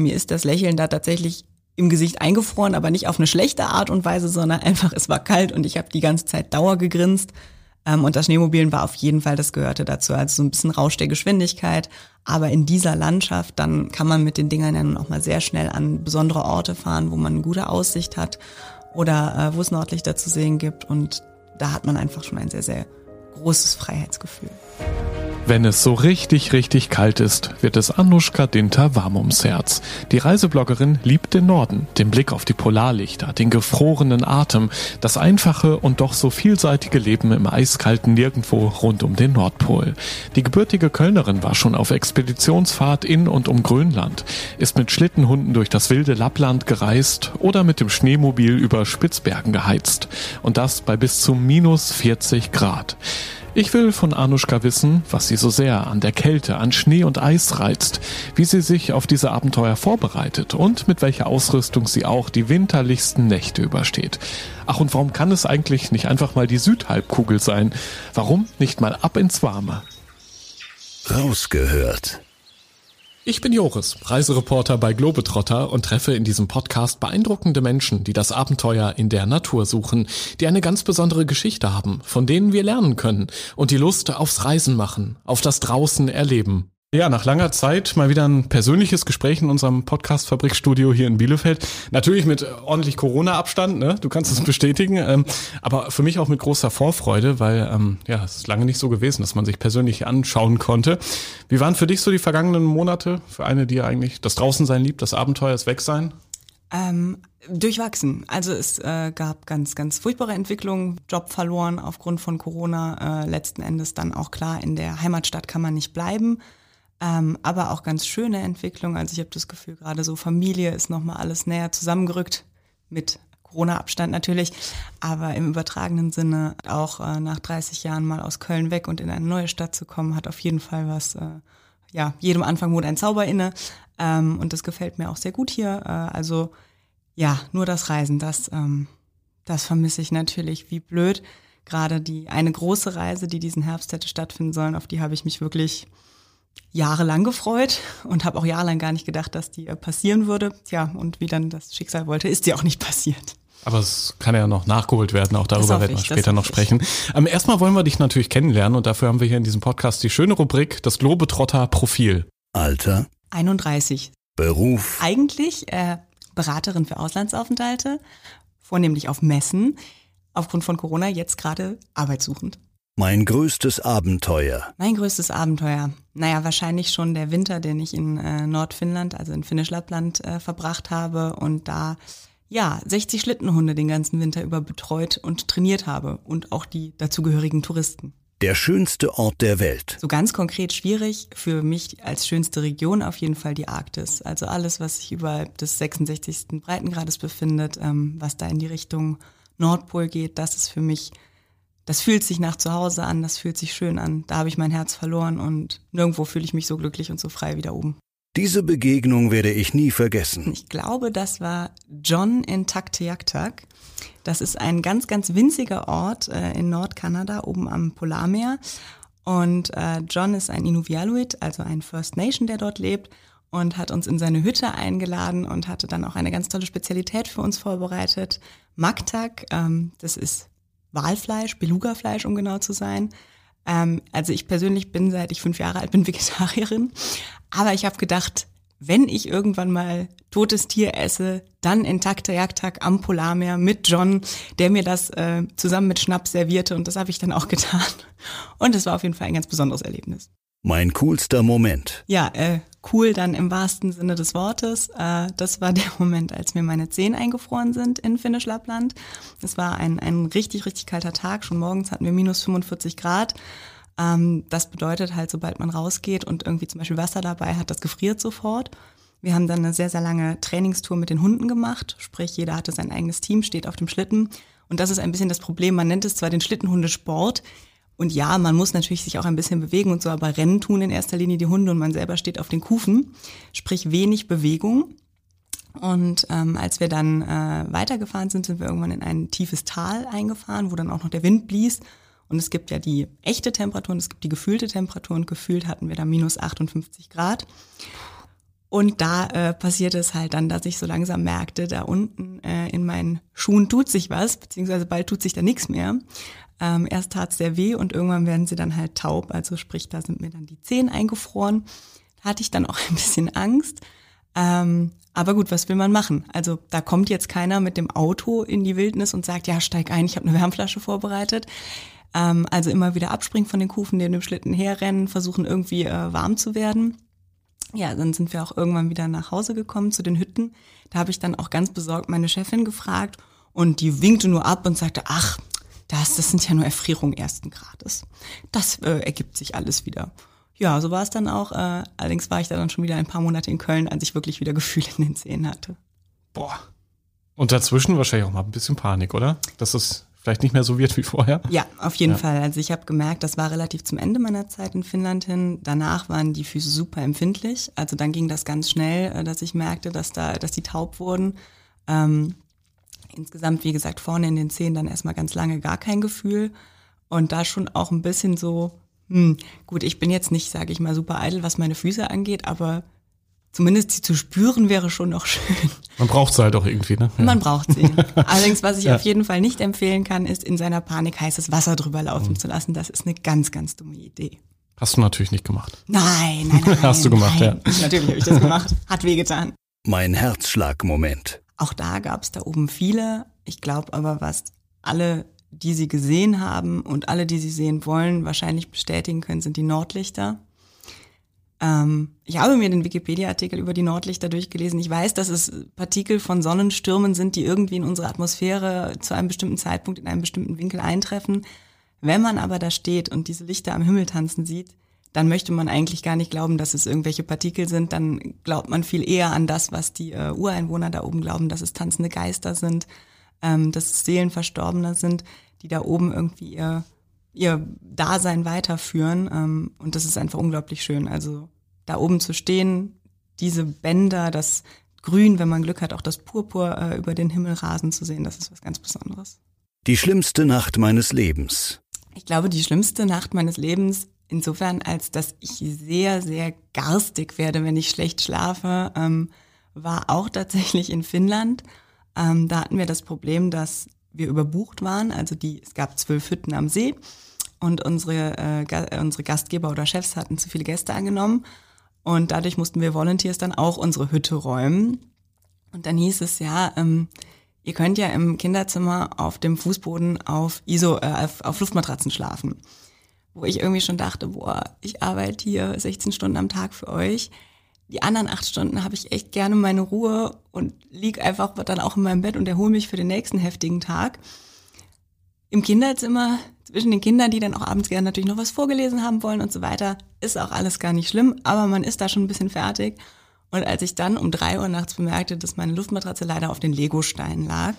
mir ist das Lächeln da tatsächlich im Gesicht eingefroren, aber nicht auf eine schlechte Art und Weise, sondern einfach, es war kalt und ich habe die ganze Zeit Dauer gegrinst. Ähm, und das Schneemobilen war auf jeden Fall, das gehörte dazu. Also so ein bisschen Rausch der Geschwindigkeit. Aber in dieser Landschaft, dann kann man mit den Dingern ja nun auch mal sehr schnell an besondere Orte fahren, wo man eine gute Aussicht hat oder äh, wo es Nordlichter zu sehen gibt. Und da hat man einfach schon ein sehr, sehr großes Freiheitsgefühl. Wenn es so richtig, richtig kalt ist, wird es Anushka Dinter warm ums Herz. Die Reisebloggerin liebt den Norden, den Blick auf die Polarlichter, den gefrorenen Atem, das einfache und doch so vielseitige Leben im eiskalten Nirgendwo rund um den Nordpol. Die gebürtige Kölnerin war schon auf Expeditionsfahrt in und um Grönland, ist mit Schlittenhunden durch das wilde Lappland gereist oder mit dem Schneemobil über Spitzbergen geheizt. Und das bei bis zu minus 40 Grad. Ich will von Anushka wissen, was sie so sehr an der Kälte, an Schnee und Eis reizt, wie sie sich auf diese Abenteuer vorbereitet und mit welcher Ausrüstung sie auch die winterlichsten Nächte übersteht. Ach und warum kann es eigentlich nicht einfach mal die Südhalbkugel sein? Warum nicht mal ab ins Warme? Rausgehört ich bin Joris, Reisereporter bei Globetrotter und treffe in diesem Podcast beeindruckende Menschen, die das Abenteuer in der Natur suchen, die eine ganz besondere Geschichte haben, von denen wir lernen können und die Lust aufs Reisen machen, auf das Draußen erleben. Ja, nach langer Zeit mal wieder ein persönliches Gespräch in unserem Podcast Fabrikstudio hier in Bielefeld. Natürlich mit ordentlich Corona-Abstand, ne? Du kannst es bestätigen. Ähm, aber für mich auch mit großer Vorfreude, weil ähm, ja, es ist lange nicht so gewesen, dass man sich persönlich anschauen konnte. Wie waren für dich so die vergangenen Monate? Für eine, die ja eigentlich das Draußensein liebt, das Abenteuer, das Wegsein? Ähm, durchwachsen. Also es äh, gab ganz, ganz furchtbare Entwicklungen, Job verloren aufgrund von Corona. Äh, letzten Endes dann auch klar, in der Heimatstadt kann man nicht bleiben ähm, aber auch ganz schöne Entwicklung. Also ich habe das Gefühl, gerade so Familie ist nochmal alles näher zusammengerückt mit Corona-Abstand natürlich, aber im übertragenen Sinne auch äh, nach 30 Jahren mal aus Köln weg und in eine neue Stadt zu kommen, hat auf jeden Fall was, äh, ja, jedem Anfang wohnt ein Zauber inne ähm, und das gefällt mir auch sehr gut hier. Äh, also ja, nur das Reisen, das, ähm, das vermisse ich natürlich wie blöd. Gerade die eine große Reise, die diesen Herbst hätte stattfinden sollen, auf die habe ich mich wirklich jahrelang gefreut und habe auch jahrelang gar nicht gedacht, dass die äh, passieren würde. Tja, und wie dann das Schicksal wollte, ist sie auch nicht passiert. Aber es kann ja noch nachgeholt werden, auch darüber werden wir später noch sprechen. Ähm, erstmal wollen wir dich natürlich kennenlernen und dafür haben wir hier in diesem Podcast die schöne Rubrik, das Globetrotter Profil. Alter? 31. Beruf? Eigentlich äh, Beraterin für Auslandsaufenthalte, vornehmlich auf Messen, aufgrund von Corona jetzt gerade arbeitssuchend. Mein größtes Abenteuer. Mein größtes Abenteuer. Naja, wahrscheinlich schon der Winter, den ich in äh, Nordfinnland, also in Finnisch-Lappland, äh, verbracht habe und da ja 60 Schlittenhunde den ganzen Winter über betreut und trainiert habe und auch die dazugehörigen Touristen. Der schönste Ort der Welt. So ganz konkret schwierig für mich als schönste Region auf jeden Fall die Arktis. Also alles, was sich überhalb des 66. Breitengrades befindet, ähm, was da in die Richtung Nordpol geht, das ist für mich das fühlt sich nach zu Hause an, das fühlt sich schön an. Da habe ich mein Herz verloren und nirgendwo fühle ich mich so glücklich und so frei wie da oben. Diese Begegnung werde ich nie vergessen. Ich glaube, das war John in Takteaktak. Das ist ein ganz, ganz winziger Ort äh, in Nordkanada, oben am Polarmeer. Und äh, John ist ein Inuvialuit, also ein First Nation, der dort lebt und hat uns in seine Hütte eingeladen und hatte dann auch eine ganz tolle Spezialität für uns vorbereitet. Maktak, ähm, das ist Walfleisch, Belugafleisch, um genau zu sein. Ähm, also ich persönlich bin, seit ich fünf Jahre alt bin, Vegetarierin. Aber ich habe gedacht, wenn ich irgendwann mal totes Tier esse, dann intakter Jagdtag am Polarmeer mit John, der mir das äh, zusammen mit Schnaps servierte und das habe ich dann auch getan. Und es war auf jeden Fall ein ganz besonderes Erlebnis. Mein coolster Moment. Ja, äh, cool dann im wahrsten Sinne des Wortes. Äh, das war der Moment, als mir meine Zehen eingefroren sind in Finnisch Lappland. Es war ein, ein richtig, richtig kalter Tag. Schon morgens hatten wir minus 45 Grad. Ähm, das bedeutet halt, sobald man rausgeht und irgendwie zum Beispiel Wasser dabei hat, das gefriert sofort. Wir haben dann eine sehr, sehr lange Trainingstour mit den Hunden gemacht. Sprich, jeder hatte sein eigenes Team, steht auf dem Schlitten. Und das ist ein bisschen das Problem. Man nennt es zwar den Schlittenhundesport. Und ja, man muss natürlich sich auch ein bisschen bewegen und so, aber Rennen tun in erster Linie die Hunde und man selber steht auf den Kufen. Sprich, wenig Bewegung. Und ähm, als wir dann äh, weitergefahren sind, sind wir irgendwann in ein tiefes Tal eingefahren, wo dann auch noch der Wind blies. Und es gibt ja die echte Temperatur und es gibt die gefühlte Temperatur und gefühlt hatten wir da minus 58 Grad. Und da äh, passierte es halt dann, dass ich so langsam merkte, da unten äh, in meinen Schuhen tut sich was, beziehungsweise bald tut sich da nichts mehr. Ähm, erst tat es sehr weh und irgendwann werden sie dann halt taub, also sprich, da sind mir dann die Zehen eingefroren. Da hatte ich dann auch ein bisschen Angst. Ähm, aber gut, was will man machen? Also da kommt jetzt keiner mit dem Auto in die Wildnis und sagt, ja, steig ein, ich habe eine Wärmflasche vorbereitet. Ähm, also immer wieder abspringen von den Kufen, neben dem Schlitten herrennen, versuchen irgendwie äh, warm zu werden. Ja, dann sind wir auch irgendwann wieder nach Hause gekommen zu den Hütten. Da habe ich dann auch ganz besorgt meine Chefin gefragt und die winkte nur ab und sagte, ach, das, das sind ja nur Erfrierungen ersten Grades. Das äh, ergibt sich alles wieder. Ja, so war es dann auch. Äh, allerdings war ich da dann schon wieder ein paar Monate in Köln, als ich wirklich wieder Gefühle in den Zähnen hatte. Boah. Und dazwischen wahrscheinlich auch mal ein bisschen Panik, oder? Das ist vielleicht nicht mehr so wird wie vorher. Ja, auf jeden ja. Fall. Also ich habe gemerkt, das war relativ zum Ende meiner Zeit in Finnland hin. Danach waren die Füße super empfindlich. Also dann ging das ganz schnell, äh, dass ich merkte, dass da, dass die taub wurden. Ähm, insgesamt, wie gesagt, vorne in den Zehen dann erstmal ganz lange gar kein Gefühl. Und da schon auch ein bisschen so, hm, gut, ich bin jetzt nicht, sage ich mal, super eitel, was meine Füße angeht, aber zumindest sie zu spüren wäre schon noch schön. Man braucht sie halt auch irgendwie, ne? Ja. Man braucht sie. Allerdings, was ich ja. auf jeden Fall nicht empfehlen kann, ist in seiner Panik heißes Wasser drüber laufen mhm. zu lassen. Das ist eine ganz, ganz dumme Idee. Hast du natürlich nicht gemacht. Nein, nein, nein. Hast du gemacht, nein. ja. Natürlich habe ich das gemacht. Hat wehgetan. Mein Herzschlagmoment. Auch da gab es da oben viele. Ich glaube aber, was alle, die sie gesehen haben und alle, die sie sehen wollen, wahrscheinlich bestätigen können, sind die Nordlichter. Ähm, ich habe mir den Wikipedia-Artikel über die Nordlichter durchgelesen. Ich weiß, dass es Partikel von Sonnenstürmen sind, die irgendwie in unsere Atmosphäre zu einem bestimmten Zeitpunkt in einem bestimmten Winkel eintreffen. Wenn man aber da steht und diese Lichter am Himmel tanzen sieht, dann möchte man eigentlich gar nicht glauben, dass es irgendwelche Partikel sind. Dann glaubt man viel eher an das, was die äh, Ureinwohner da oben glauben, dass es tanzende Geister sind, ähm, dass es Seelen Verstorbener sind, die da oben irgendwie ihr ihr Dasein weiterführen. Ähm, und das ist einfach unglaublich schön. Also da oben zu stehen, diese Bänder, das Grün, wenn man Glück hat, auch das Purpur äh, über den Himmel rasen zu sehen, das ist was ganz Besonderes. Die schlimmste Nacht meines Lebens. Ich glaube, die schlimmste Nacht meines Lebens insofern, als dass ich sehr, sehr garstig werde, wenn ich schlecht schlafe, ähm, war auch tatsächlich in Finnland. Ähm, da hatten wir das Problem, dass wir überbucht waren. Also die, es gab zwölf Hütten am See und unsere, äh, unsere Gastgeber oder Chefs hatten zu viele Gäste angenommen. Und dadurch mussten wir Volunteers dann auch unsere Hütte räumen. Und dann hieß es ja, ähm, ihr könnt ja im Kinderzimmer auf dem Fußboden auf ISO, äh, auf, auf Luftmatratzen schlafen. Wo ich irgendwie schon dachte, boah, ich arbeite hier 16 Stunden am Tag für euch die anderen acht Stunden habe ich echt gerne meine Ruhe und lieg einfach dann auch in meinem Bett und erhole mich für den nächsten heftigen Tag. Im Kinderzimmer, zwischen den Kindern, die dann auch abends gerne natürlich noch was vorgelesen haben wollen und so weiter, ist auch alles gar nicht schlimm, aber man ist da schon ein bisschen fertig. Und als ich dann um drei Uhr nachts bemerkte, dass meine Luftmatratze leider auf den Legosteinen lag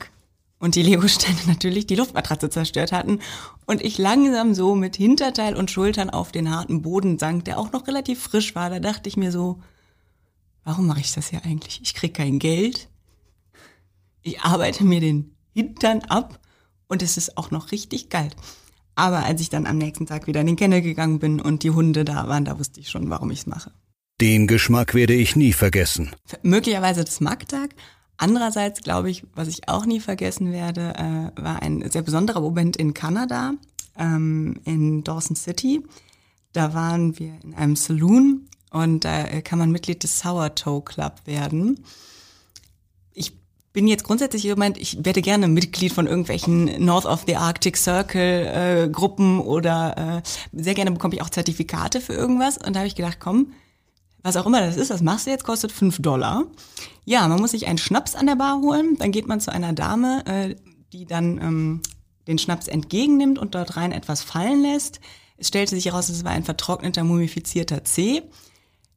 und die Legosteine natürlich die Luftmatratze zerstört hatten und ich langsam so mit Hinterteil und Schultern auf den harten Boden sank, der auch noch relativ frisch war, da dachte ich mir so, warum mache ich das hier eigentlich? Ich krieg kein Geld. Ich arbeite mir den Hintern ab und es ist auch noch richtig kalt. Aber als ich dann am nächsten Tag wieder in den Kennel gegangen bin und die Hunde da waren, da wusste ich schon, warum ich es mache. Den Geschmack werde ich nie vergessen. Möglicherweise das Magtag. Andererseits glaube ich, was ich auch nie vergessen werde, äh, war ein sehr besonderer Moment in Kanada, ähm, in Dawson City. Da waren wir in einem Saloon und da äh, kann man Mitglied des Sourdough Club werden. Ich bin jetzt grundsätzlich jemand, ich werde gerne Mitglied von irgendwelchen North of the Arctic Circle äh, Gruppen oder äh, sehr gerne bekomme ich auch Zertifikate für irgendwas. Und da habe ich gedacht, komm, was auch immer das ist, was machst du jetzt, kostet fünf Dollar. Ja, man muss sich einen Schnaps an der Bar holen, dann geht man zu einer Dame, äh, die dann ähm, den Schnaps entgegennimmt und dort rein etwas fallen lässt. Es stellte sich heraus, es war ein vertrockneter, mumifizierter Zeh.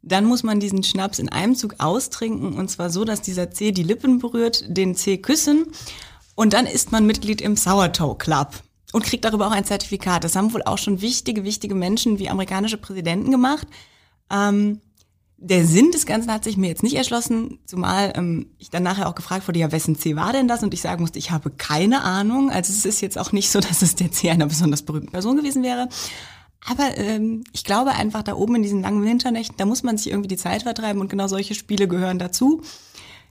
Dann muss man diesen Schnaps in einem Zug austrinken und zwar so, dass dieser Zeh die Lippen berührt, den Zeh küssen und dann ist man Mitglied im Sourdough Club und kriegt darüber auch ein Zertifikat. Das haben wohl auch schon wichtige, wichtige Menschen wie amerikanische Präsidenten gemacht. Ähm, der Sinn des Ganzen hat sich mir jetzt nicht erschlossen, zumal ähm, ich dann nachher auch gefragt wurde, ja, wessen C war denn das? Und ich sagen musste, ich habe keine Ahnung. Also es ist jetzt auch nicht so, dass es der C einer besonders berühmten Person gewesen wäre. Aber ähm, ich glaube einfach, da oben in diesen langen Winternächten, da muss man sich irgendwie die Zeit vertreiben und genau solche Spiele gehören dazu.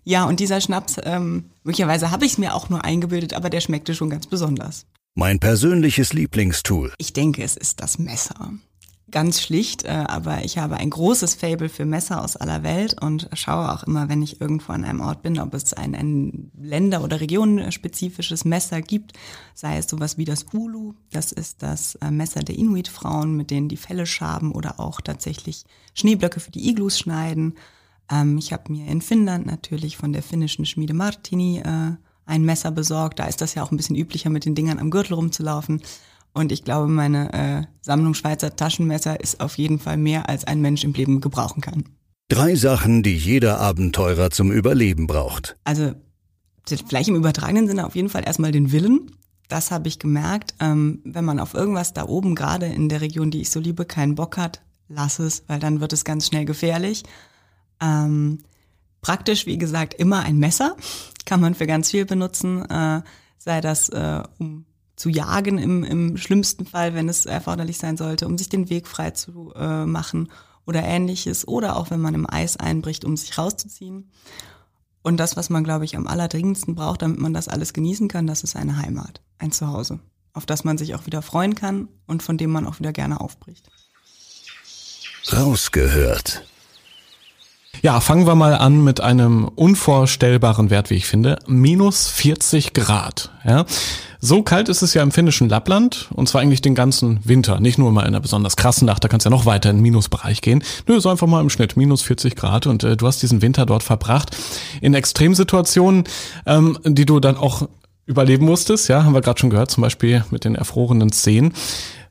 Ja, und dieser Schnaps, ähm, möglicherweise habe ich es mir auch nur eingebildet, aber der schmeckte schon ganz besonders. Mein persönliches Lieblingstool. Ich denke, es ist das Messer ganz schlicht, äh, aber ich habe ein großes Fable für Messer aus aller Welt und schaue auch immer, wenn ich irgendwo an einem Ort bin, ob es ein, ein Länder- oder regionenspezifisches Messer gibt, sei es sowas wie das Ulu, das ist das äh, Messer der Inuit-Frauen, mit denen die Felle schaben oder auch tatsächlich Schneeblöcke für die Iglus schneiden. Ähm, ich habe mir in Finnland natürlich von der finnischen Schmiede Martini äh, ein Messer besorgt. Da ist das ja auch ein bisschen üblicher, mit den Dingern am Gürtel rumzulaufen. Und ich glaube, meine äh, Sammlung Schweizer Taschenmesser ist auf jeden Fall mehr, als ein Mensch im Leben gebrauchen kann. Drei Sachen, die jeder Abenteurer zum Überleben braucht. Also vielleicht im übertragenen Sinne auf jeden Fall erstmal den Willen. Das habe ich gemerkt. Ähm, wenn man auf irgendwas da oben, gerade in der Region, die ich so liebe, keinen Bock hat, lass es, weil dann wird es ganz schnell gefährlich. Ähm, praktisch, wie gesagt, immer ein Messer. Kann man für ganz viel benutzen. Äh, sei das, äh, um zu jagen im, im schlimmsten Fall, wenn es erforderlich sein sollte, um sich den Weg frei zu äh, machen oder ähnliches. Oder auch wenn man im Eis einbricht, um sich rauszuziehen. Und das, was man, glaube ich, am allerdringendsten braucht, damit man das alles genießen kann, das ist eine Heimat, ein Zuhause, auf das man sich auch wieder freuen kann und von dem man auch wieder gerne aufbricht. Rausgehört. Ja, fangen wir mal an mit einem unvorstellbaren Wert, wie ich finde. Minus 40 Grad. Ja. So kalt ist es ja im finnischen Lappland und zwar eigentlich den ganzen Winter. Nicht nur mal in einer besonders krassen Nacht, da kannst du ja noch weiter in den Minusbereich gehen. Nö, so einfach mal im Schnitt minus 40 Grad und äh, du hast diesen Winter dort verbracht in Extremsituationen, ähm, die du dann auch überleben musstest. Ja, haben wir gerade schon gehört, zum Beispiel mit den erfrorenen Szenen.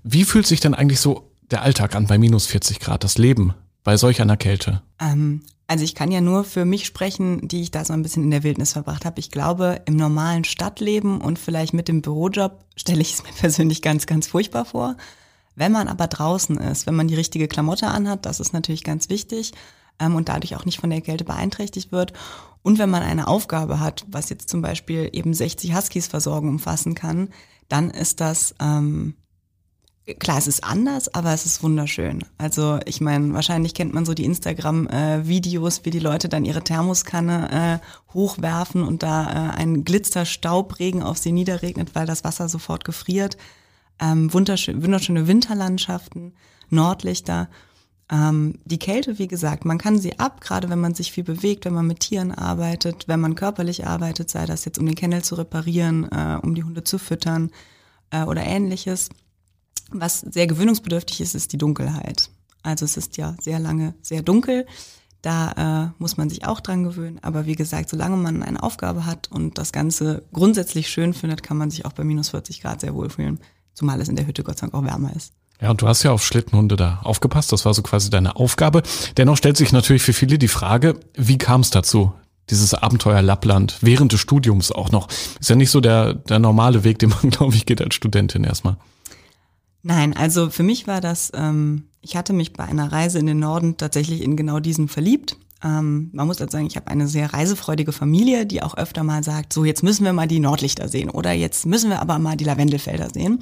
Wie fühlt sich denn eigentlich so der Alltag an bei minus 40 Grad, das Leben bei solch einer Kälte? Ähm, also ich kann ja nur für mich sprechen, die ich da so ein bisschen in der Wildnis verbracht habe. Ich glaube, im normalen Stadtleben und vielleicht mit dem Bürojob stelle ich es mir persönlich ganz, ganz furchtbar vor. Wenn man aber draußen ist, wenn man die richtige Klamotte anhat, das ist natürlich ganz wichtig ähm, und dadurch auch nicht von der Kälte beeinträchtigt wird. Und wenn man eine Aufgabe hat, was jetzt zum Beispiel eben 60 Huskies versorgen umfassen kann, dann ist das ähm, Klar, es ist anders, aber es ist wunderschön. Also ich meine, wahrscheinlich kennt man so die Instagram-Videos, wie die Leute dann ihre Thermoskanne äh, hochwerfen und da äh, ein Glitzerstaubregen auf sie niederregnet, weil das Wasser sofort gefriert. Ähm, wunderschön, wunderschöne Winterlandschaften, Nordlichter. Ähm, die Kälte, wie gesagt, man kann sie ab, gerade wenn man sich viel bewegt, wenn man mit Tieren arbeitet, wenn man körperlich arbeitet, sei das jetzt um den Kennel zu reparieren, äh, um die Hunde zu füttern äh, oder ähnliches was sehr gewöhnungsbedürftig ist, ist die Dunkelheit. Also es ist ja sehr lange sehr dunkel. Da äh, muss man sich auch dran gewöhnen. Aber wie gesagt, solange man eine Aufgabe hat und das Ganze grundsätzlich schön findet, kann man sich auch bei minus 40 Grad sehr wohl fühlen. Zumal es in der Hütte Gott sei Dank auch wärmer ist. Ja, und du hast ja auf Schlittenhunde da aufgepasst. Das war so quasi deine Aufgabe. Dennoch stellt sich natürlich für viele die Frage, wie kam es dazu? Dieses Abenteuer Lappland, während des Studiums auch noch. Ist ja nicht so der, der normale Weg, den man, glaube ich, geht als Studentin erstmal. Nein, also für mich war das, ähm, ich hatte mich bei einer Reise in den Norden tatsächlich in genau diesen verliebt. Ähm, man muss dazu sagen, ich habe eine sehr reisefreudige Familie, die auch öfter mal sagt, so jetzt müssen wir mal die Nordlichter sehen oder jetzt müssen wir aber mal die Lavendelfelder sehen.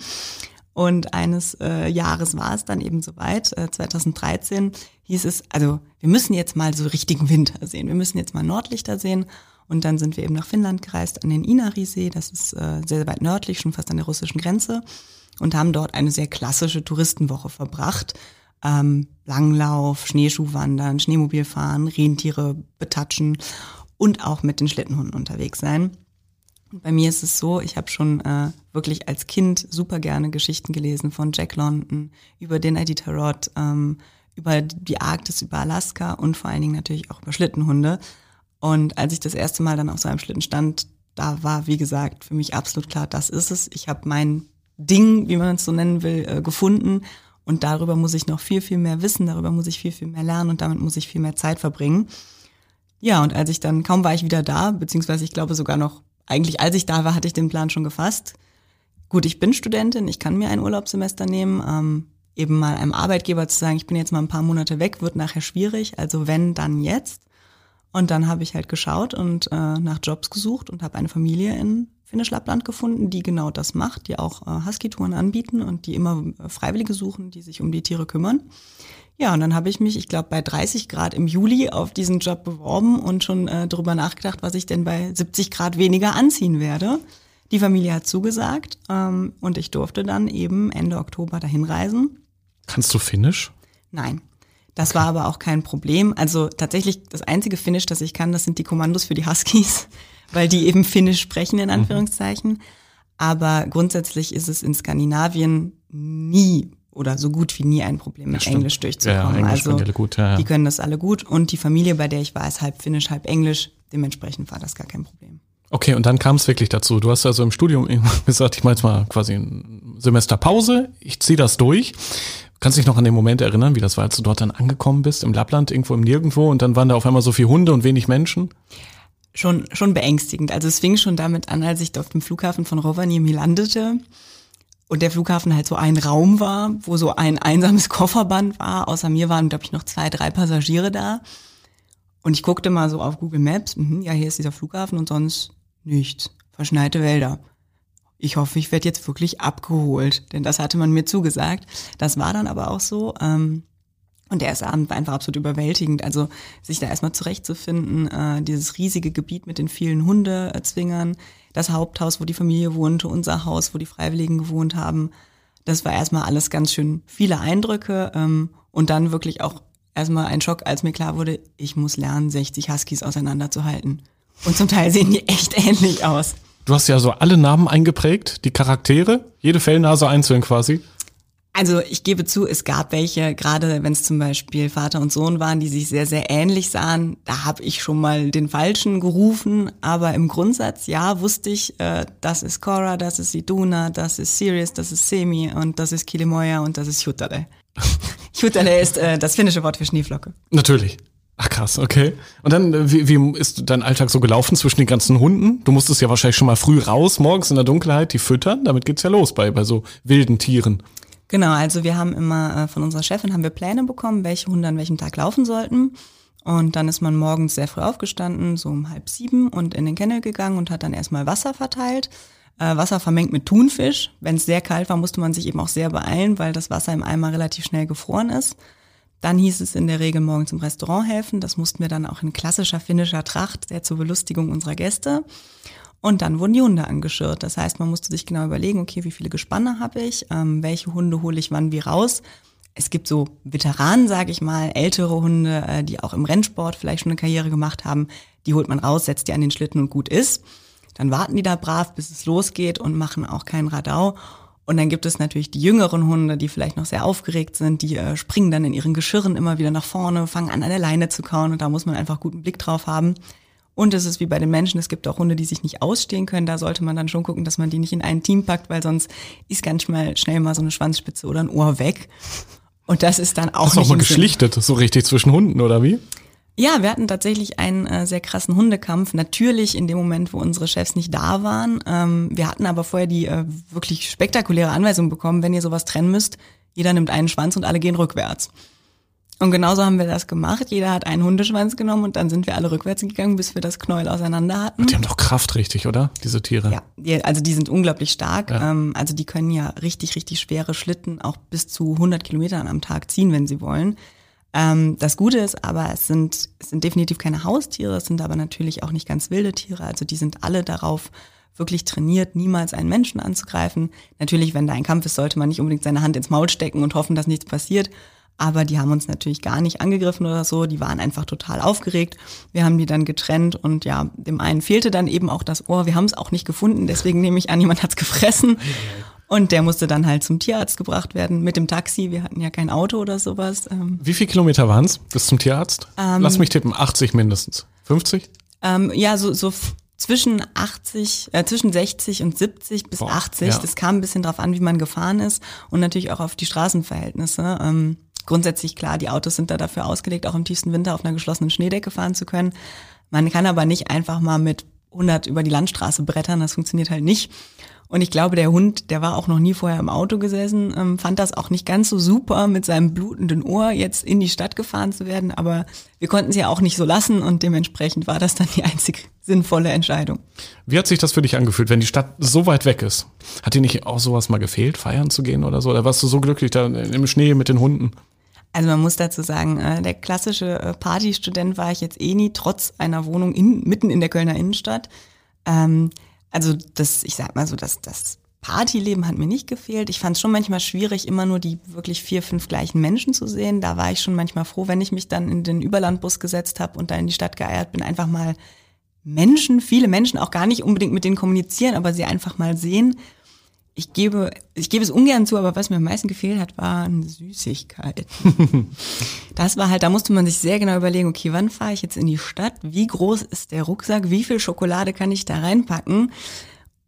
Und eines äh, Jahres war es dann eben soweit, äh, 2013 hieß es, also wir müssen jetzt mal so richtigen Winter sehen, wir müssen jetzt mal Nordlichter sehen. Und dann sind wir eben nach Finnland gereist, an den Inari-See, das ist äh, sehr, sehr weit nördlich, schon fast an der russischen Grenze und haben dort eine sehr klassische Touristenwoche verbracht. Ähm, Langlauf, Schneeschuhwandern, Schneemobilfahren, Rentiere betatschen und auch mit den Schlittenhunden unterwegs sein. bei mir ist es so, ich habe schon äh, wirklich als Kind super gerne Geschichten gelesen von Jack London, über den Eddie Tarot, ähm, über die Arktis, über Alaska und vor allen Dingen natürlich auch über Schlittenhunde. Und als ich das erste Mal dann auf so einem Schlitten stand, da war, wie gesagt, für mich absolut klar, das ist es. Ich habe mein Ding, wie man es so nennen will, äh, gefunden. Und darüber muss ich noch viel, viel mehr wissen, darüber muss ich viel, viel mehr lernen und damit muss ich viel mehr Zeit verbringen. Ja, und als ich dann, kaum war ich wieder da, beziehungsweise ich glaube sogar noch, eigentlich als ich da war, hatte ich den Plan schon gefasst. Gut, ich bin Studentin, ich kann mir ein Urlaubssemester nehmen. Ähm, eben mal einem Arbeitgeber zu sagen, ich bin jetzt mal ein paar Monate weg, wird nachher schwierig. Also wenn, dann jetzt. Und dann habe ich halt geschaut und äh, nach Jobs gesucht und habe eine Familie in Finnisch Lappland gefunden, die genau das macht, die auch äh, Husky-Touren anbieten und die immer äh, Freiwillige suchen, die sich um die Tiere kümmern. Ja, und dann habe ich mich, ich glaube, bei 30 Grad im Juli auf diesen Job beworben und schon äh, darüber nachgedacht, was ich denn bei 70 Grad weniger anziehen werde. Die Familie hat zugesagt ähm, und ich durfte dann eben Ende Oktober dahin reisen. Kannst du Finnisch? Nein. Das war aber auch kein Problem. Also tatsächlich das einzige Finnisch, das ich kann, das sind die Kommandos für die Huskies, weil die eben Finnisch sprechen in mhm. Anführungszeichen. Mhm. Aber grundsätzlich ist es in Skandinavien nie oder so gut wie nie ein Problem, mit Englisch durchzukommen. Ja, Englisch also die, gut, ja, ja. die können das alle gut und die Familie, bei der ich war, ist halb Finnisch, halb Englisch. Dementsprechend war das gar kein Problem. Okay, und dann kam es wirklich dazu. Du hast also im Studium gesagt, ich mache jetzt mal quasi ein Semester Pause, ich ziehe das durch. Kannst dich noch an den Moment erinnern, wie das war, als du dort dann angekommen bist, im Lappland, irgendwo im Nirgendwo und dann waren da auf einmal so viele Hunde und wenig Menschen? Schon, schon beängstigend. Also es fing schon damit an, als ich auf dem Flughafen von Rovaniemi landete und der Flughafen halt so ein Raum war, wo so ein einsames Kofferband war. Außer mir waren, glaube ich, noch zwei, drei Passagiere da. Und ich guckte mal so auf Google Maps, mh, ja, hier ist dieser Flughafen und sonst nichts. Verschneite Wälder. Ich hoffe, ich werde jetzt wirklich abgeholt, denn das hatte man mir zugesagt. Das war dann aber auch so. Ähm, und der erste Abend war einfach absolut überwältigend. Also sich da erstmal zurechtzufinden, äh, dieses riesige Gebiet mit den vielen Hundezwingern, das Haupthaus, wo die Familie wohnte, unser Haus, wo die Freiwilligen gewohnt haben. Das war erstmal alles ganz schön viele Eindrücke ähm, und dann wirklich auch erstmal ein Schock, als mir klar wurde, ich muss lernen, 60 Huskies auseinanderzuhalten. Und zum Teil sehen die echt ähnlich aus. Du hast ja so alle Namen eingeprägt, die Charaktere, jede Fellnase einzeln quasi. Also ich gebe zu, es gab welche, gerade wenn es zum Beispiel Vater und Sohn waren, die sich sehr, sehr ähnlich sahen, da habe ich schon mal den Falschen gerufen, aber im Grundsatz, ja, wusste ich, äh, das ist Cora, das ist Iduna, das ist Sirius, das ist Semi und das ist Kilimoya und das ist Jutale. Jutale ist äh, das finnische Wort für Schneeflocke. Natürlich. Ach krass, okay. Und dann, äh, wie, wie ist dein Alltag so gelaufen zwischen den ganzen Hunden? Du musstest ja wahrscheinlich schon mal früh raus, morgens in der Dunkelheit, die füttern. Damit geht's ja los bei, bei so wilden Tieren. Genau, also wir haben immer äh, von unserer Chefin haben wir Pläne bekommen, welche Hunde an welchem Tag laufen sollten. Und dann ist man morgens sehr früh aufgestanden, so um halb sieben und in den Kennel gegangen und hat dann erstmal Wasser verteilt. Äh, Wasser vermengt mit Thunfisch. Wenn es sehr kalt war, musste man sich eben auch sehr beeilen, weil das Wasser im Eimer relativ schnell gefroren ist. Dann hieß es in der Regel morgens im Restaurant helfen. Das mussten wir dann auch in klassischer finnischer Tracht, sehr zur Belustigung unserer Gäste. Und dann wurden die Hunde angeschirrt. Das heißt, man musste sich genau überlegen, okay, wie viele Gespanne habe ich, ähm, welche Hunde hole ich wann wie raus. Es gibt so Veteranen, sage ich mal, ältere Hunde, äh, die auch im Rennsport vielleicht schon eine Karriere gemacht haben. Die holt man raus, setzt die an den Schlitten und gut ist. Dann warten die da brav, bis es losgeht und machen auch keinen Radau. Und dann gibt es natürlich die jüngeren Hunde, die vielleicht noch sehr aufgeregt sind, die äh, springen dann in ihren Geschirren immer wieder nach vorne, fangen an, an der Leine zu kauen und da muss man einfach guten Blick drauf haben. Und es ist wie bei den Menschen, es gibt auch Hunde, die sich nicht ausstehen können. Da sollte man dann schon gucken, dass man die nicht in ein Team packt, weil sonst ist ganz schnell, schnell mal so eine Schwanzspitze oder ein Ohr weg. Und das ist dann auch. Hast du auch mal geschlichtet, so richtig zwischen Hunden, oder wie? Ja, wir hatten tatsächlich einen äh, sehr krassen Hundekampf. Natürlich in dem Moment, wo unsere Chefs nicht da waren. Ähm, wir hatten aber vorher die äh, wirklich spektakuläre Anweisung bekommen, wenn ihr sowas trennen müsst, jeder nimmt einen Schwanz und alle gehen rückwärts. Und genauso haben wir das gemacht. Jeder hat einen Hundeschwanz genommen und dann sind wir alle rückwärts gegangen, bis wir das Knäuel auseinander hatten. Die haben doch Kraft richtig, oder? Diese Tiere. Ja, die, also die sind unglaublich stark. Ja. Ähm, also die können ja richtig, richtig schwere Schlitten auch bis zu 100 Kilometern am Tag ziehen, wenn sie wollen. Ähm, das Gute ist aber, es sind, es sind definitiv keine Haustiere, es sind aber natürlich auch nicht ganz wilde Tiere. Also die sind alle darauf wirklich trainiert, niemals einen Menschen anzugreifen. Natürlich, wenn da ein Kampf ist, sollte man nicht unbedingt seine Hand ins Maul stecken und hoffen, dass nichts passiert. Aber die haben uns natürlich gar nicht angegriffen oder so. Die waren einfach total aufgeregt. Wir haben die dann getrennt und ja, dem einen fehlte dann eben auch das Ohr. Wir haben es auch nicht gefunden, deswegen nehme ich an, jemand hat es gefressen. Und der musste dann halt zum Tierarzt gebracht werden mit dem Taxi. Wir hatten ja kein Auto oder sowas. Ähm. Wie viele Kilometer waren es bis zum Tierarzt? Ähm, Lass mich tippen, 80 mindestens. 50? Ähm, ja, so, so zwischen 80, äh, zwischen 60 und 70 bis Boah, 80. ja. Das kam ein bisschen drauf an, wie man gefahren ist und natürlich auch auf die Straßenverhältnisse. Ähm, grundsätzlich klar, die Autos sind da dafür ausgelegt, auch im tiefsten Winter auf einer geschlossenen Schneedecke fahren zu können. Man kann aber nicht einfach mal mit 100 über die Landstraße brettern, das funktioniert halt nicht. Und ich glaube, der Hund, der war auch noch nie vorher im Auto gesessen, ähm, fand das auch nicht ganz so super, mit seinem blutenden Ohr jetzt in die Stadt gefahren zu werden. Aber wir konnten sie ja auch nicht so lassen und dementsprechend war das dann die einzig sinnvolle Entscheidung. Wie hat sich das für dich angefühlt, wenn die Stadt so weit weg ist? Hat dir nicht auch sowas mal gefehlt, feiern zu gehen oder so? Oder warst du so glücklich da im Schnee mit den Hunden? Also man muss dazu sagen, äh, der klassische äh, Partystudent war ich jetzt eh nie, trotz einer Wohnung in, mitten in der Kölner Innenstadt. Ähm, also das, ich sag mal so, das, das Partyleben hat mir nicht gefehlt. Ich fand es schon manchmal schwierig, immer nur die wirklich vier, fünf gleichen Menschen zu sehen. Da war ich schon manchmal froh, wenn ich mich dann in den Überlandbus gesetzt habe und da in die Stadt geeiert bin, einfach mal Menschen, viele Menschen, auch gar nicht unbedingt mit denen kommunizieren, aber sie einfach mal sehen. Ich gebe, ich gebe es ungern zu, aber was mir am meisten gefehlt hat, waren Süßigkeiten. das war halt, da musste man sich sehr genau überlegen, okay, wann fahre ich jetzt in die Stadt? Wie groß ist der Rucksack? Wie viel Schokolade kann ich da reinpacken?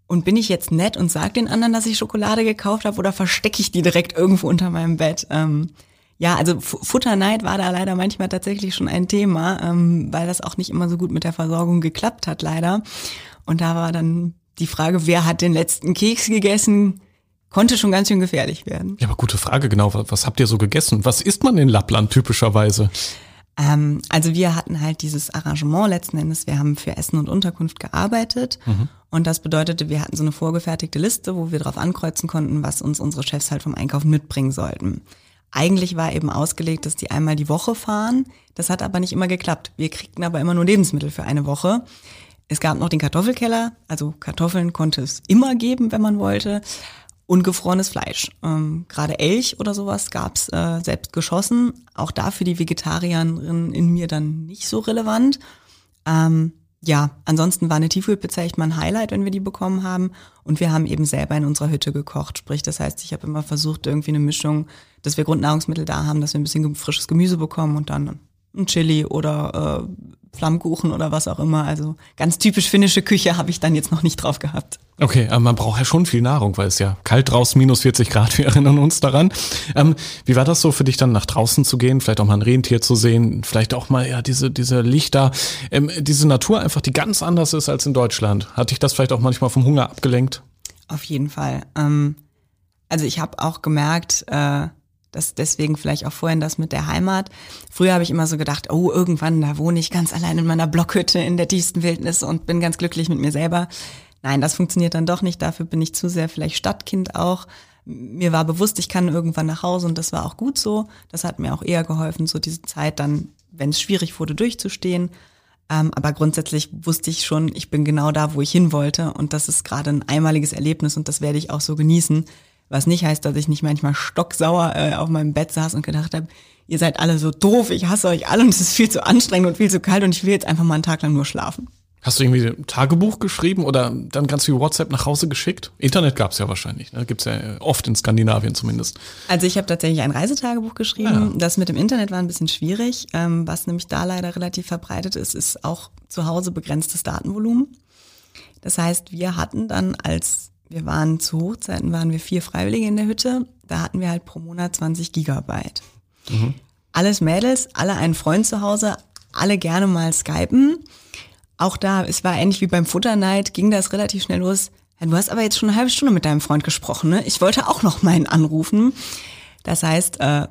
Und bin ich jetzt nett und sage den anderen, dass ich Schokolade gekauft habe oder verstecke ich die direkt irgendwo unter meinem Bett? Ähm, ja, also Futterneid war da leider manchmal tatsächlich schon ein Thema, ähm, weil das auch nicht immer so gut mit der Versorgung geklappt hat, leider. Und da war dann die Frage, wer hat den letzten Keks gegessen, konnte schon ganz schön gefährlich werden. Ja, aber gute Frage, genau. Was, habt ihr so gegessen? Was isst man in Lappland typischerweise? Ähm, also wir hatten halt dieses Arrangement letzten Endes, wir haben für Essen und Unterkunft gearbeitet und das bedeutete, wir hatten so eine vorgefertigte Liste, wo wir drauf ankreuzen konnten, was uns unsere Chefs halt vom Einkaufen mitbringen sollten. Eigentlich war eben ausgelegt, dass die einmal die Woche fahren. Das hat aber nicht immer geklappt. Wir kriegten aber immer nur Lebensmittel für eine Woche. Es gab noch den Kartoffelkeller, also Kartoffeln konnte es immer geben, wenn man wollte. Und gefrorenes Fleisch. Ähm, Gerade Elch oder sowas gab's äh, selbst geschossen. Auch da für die Vegetarierin in mir dann nicht so relevant. Ähm, ja, ansonsten war eine Tiefkühlpizza echt mal ein Highlight, wenn wir die bekommen haben. Und wir haben eben selber in unserer Hütte gekocht. Sprich, das heißt, ich habe immer versucht, irgendwie eine Mischung, dass wir Grundnahrungsmittel da haben, dass wir ein bisschen frisches Gemüse bekommen und dann ein Chili oder äh, Flammkuchen oder was auch immer. Also ganz typisch finnische Küche habe ich dann jetzt noch nicht drauf gehabt. Okay, aber man braucht ja schon viel Nahrung, weil es ja kalt draußen, minus 40 Grad, wir erinnern uns daran. Ähm, wie war das so für dich dann nach draußen zu gehen, vielleicht auch mal ein Rentier zu sehen, vielleicht auch mal ja diese, diese Lichter, ähm, diese Natur einfach, die ganz anders ist als in Deutschland. Hat dich das vielleicht auch manchmal vom Hunger abgelenkt? Auf jeden Fall. Ähm, also ich habe auch gemerkt, äh, dass deswegen vielleicht auch vorhin das mit der Heimat. Früher habe ich immer so gedacht, oh, irgendwann, da wohne ich ganz allein in meiner Blockhütte in der tiefsten Wildnis und bin ganz glücklich mit mir selber. Nein, das funktioniert dann doch nicht. Dafür bin ich zu sehr vielleicht Stadtkind auch. Mir war bewusst, ich kann irgendwann nach Hause und das war auch gut so. Das hat mir auch eher geholfen, so diese Zeit dann, wenn es schwierig wurde, durchzustehen. Ähm, aber grundsätzlich wusste ich schon, ich bin genau da, wo ich hin wollte und das ist gerade ein einmaliges Erlebnis und das werde ich auch so genießen. Was nicht heißt, dass ich nicht manchmal stocksauer äh, auf meinem Bett saß und gedacht habe, ihr seid alle so doof, ich hasse euch alle und es ist viel zu anstrengend und viel zu kalt und ich will jetzt einfach mal einen Tag lang nur schlafen. Hast du irgendwie ein Tagebuch geschrieben oder dann ganz viel WhatsApp nach Hause geschickt? Internet gab's ja wahrscheinlich, ne? Gibt's ja oft in Skandinavien zumindest. Also ich habe tatsächlich ein Reisetagebuch geschrieben. Ja. Das mit dem Internet war ein bisschen schwierig. Ähm, was nämlich da leider relativ verbreitet ist, ist auch zu Hause begrenztes Datenvolumen. Das heißt, wir hatten dann als wir waren zu Hochzeiten, waren wir vier Freiwillige in der Hütte. Da hatten wir halt pro Monat 20 Gigabyte. Alles Mädels, alle einen Freund zu Hause, alle gerne mal skypen. Auch da, es war ähnlich wie beim Futterneid, ging das relativ schnell los. Du hast aber jetzt schon eine halbe Stunde mit deinem Freund gesprochen, ne? Ich wollte auch noch mal ihn anrufen. Das heißt, äh,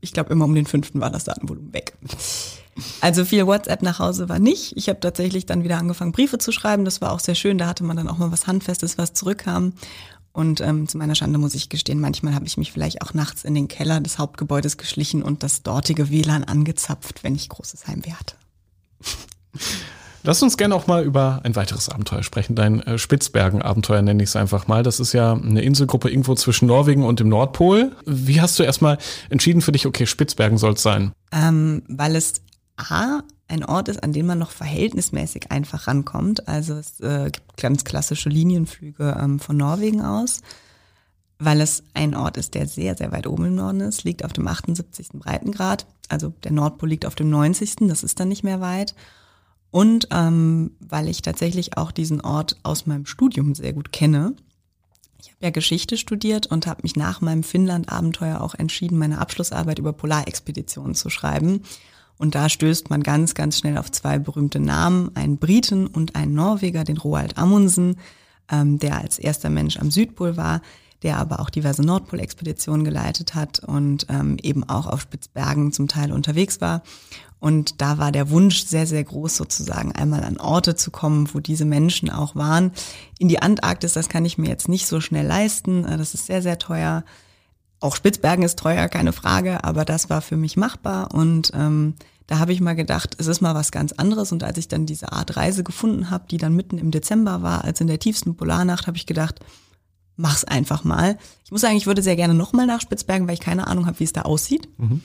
ich glaube, immer um den fünften war das Datenvolumen weg. Also viel WhatsApp nach Hause war nicht. Ich habe tatsächlich dann wieder angefangen, Briefe zu schreiben. Das war auch sehr schön. Da hatte man dann auch mal was Handfestes, was zurückkam. Und ähm, zu meiner Schande muss ich gestehen, manchmal habe ich mich vielleicht auch nachts in den Keller des Hauptgebäudes geschlichen und das dortige WLAN angezapft, wenn ich großes Heimweh hatte. Lass uns gerne auch mal über ein weiteres Abenteuer sprechen. Dein äh, Spitzbergen-Abenteuer nenne ich es einfach mal. Das ist ja eine Inselgruppe irgendwo zwischen Norwegen und dem Nordpol. Wie hast du erstmal entschieden für dich, okay, Spitzbergen soll es sein? Ähm, weil es A, ein Ort ist, an den man noch verhältnismäßig einfach rankommt. Also es äh, gibt ganz klassische Linienflüge ähm, von Norwegen aus, weil es ein Ort ist, der sehr, sehr weit oben im Norden ist, liegt auf dem 78. Breitengrad. Also der Nordpol liegt auf dem 90. Das ist dann nicht mehr weit. Und ähm, weil ich tatsächlich auch diesen Ort aus meinem Studium sehr gut kenne. Ich habe ja Geschichte studiert und habe mich nach meinem Finnland-Abenteuer auch entschieden, meine Abschlussarbeit über Polarexpeditionen zu schreiben. Und da stößt man ganz, ganz schnell auf zwei berühmte Namen, einen Briten und einen Norweger, den Roald Amundsen, ähm, der als erster Mensch am Südpol war, der aber auch diverse Nordpolexpeditionen geleitet hat und ähm, eben auch auf Spitzbergen zum Teil unterwegs war. Und da war der Wunsch sehr, sehr groß, sozusagen einmal an Orte zu kommen, wo diese Menschen auch waren. In die Antarktis, das kann ich mir jetzt nicht so schnell leisten. Äh, das ist sehr, sehr teuer. Auch Spitzbergen ist teuer, keine Frage, aber das war für mich machbar. Und ähm, da habe ich mal gedacht, es ist mal was ganz anderes. Und als ich dann diese Art Reise gefunden habe, die dann mitten im Dezember war, als in der tiefsten Polarnacht, habe ich gedacht, mach's einfach mal. Ich muss sagen, ich würde sehr gerne nochmal nach Spitzbergen, weil ich keine Ahnung habe, wie es da aussieht. Mhm.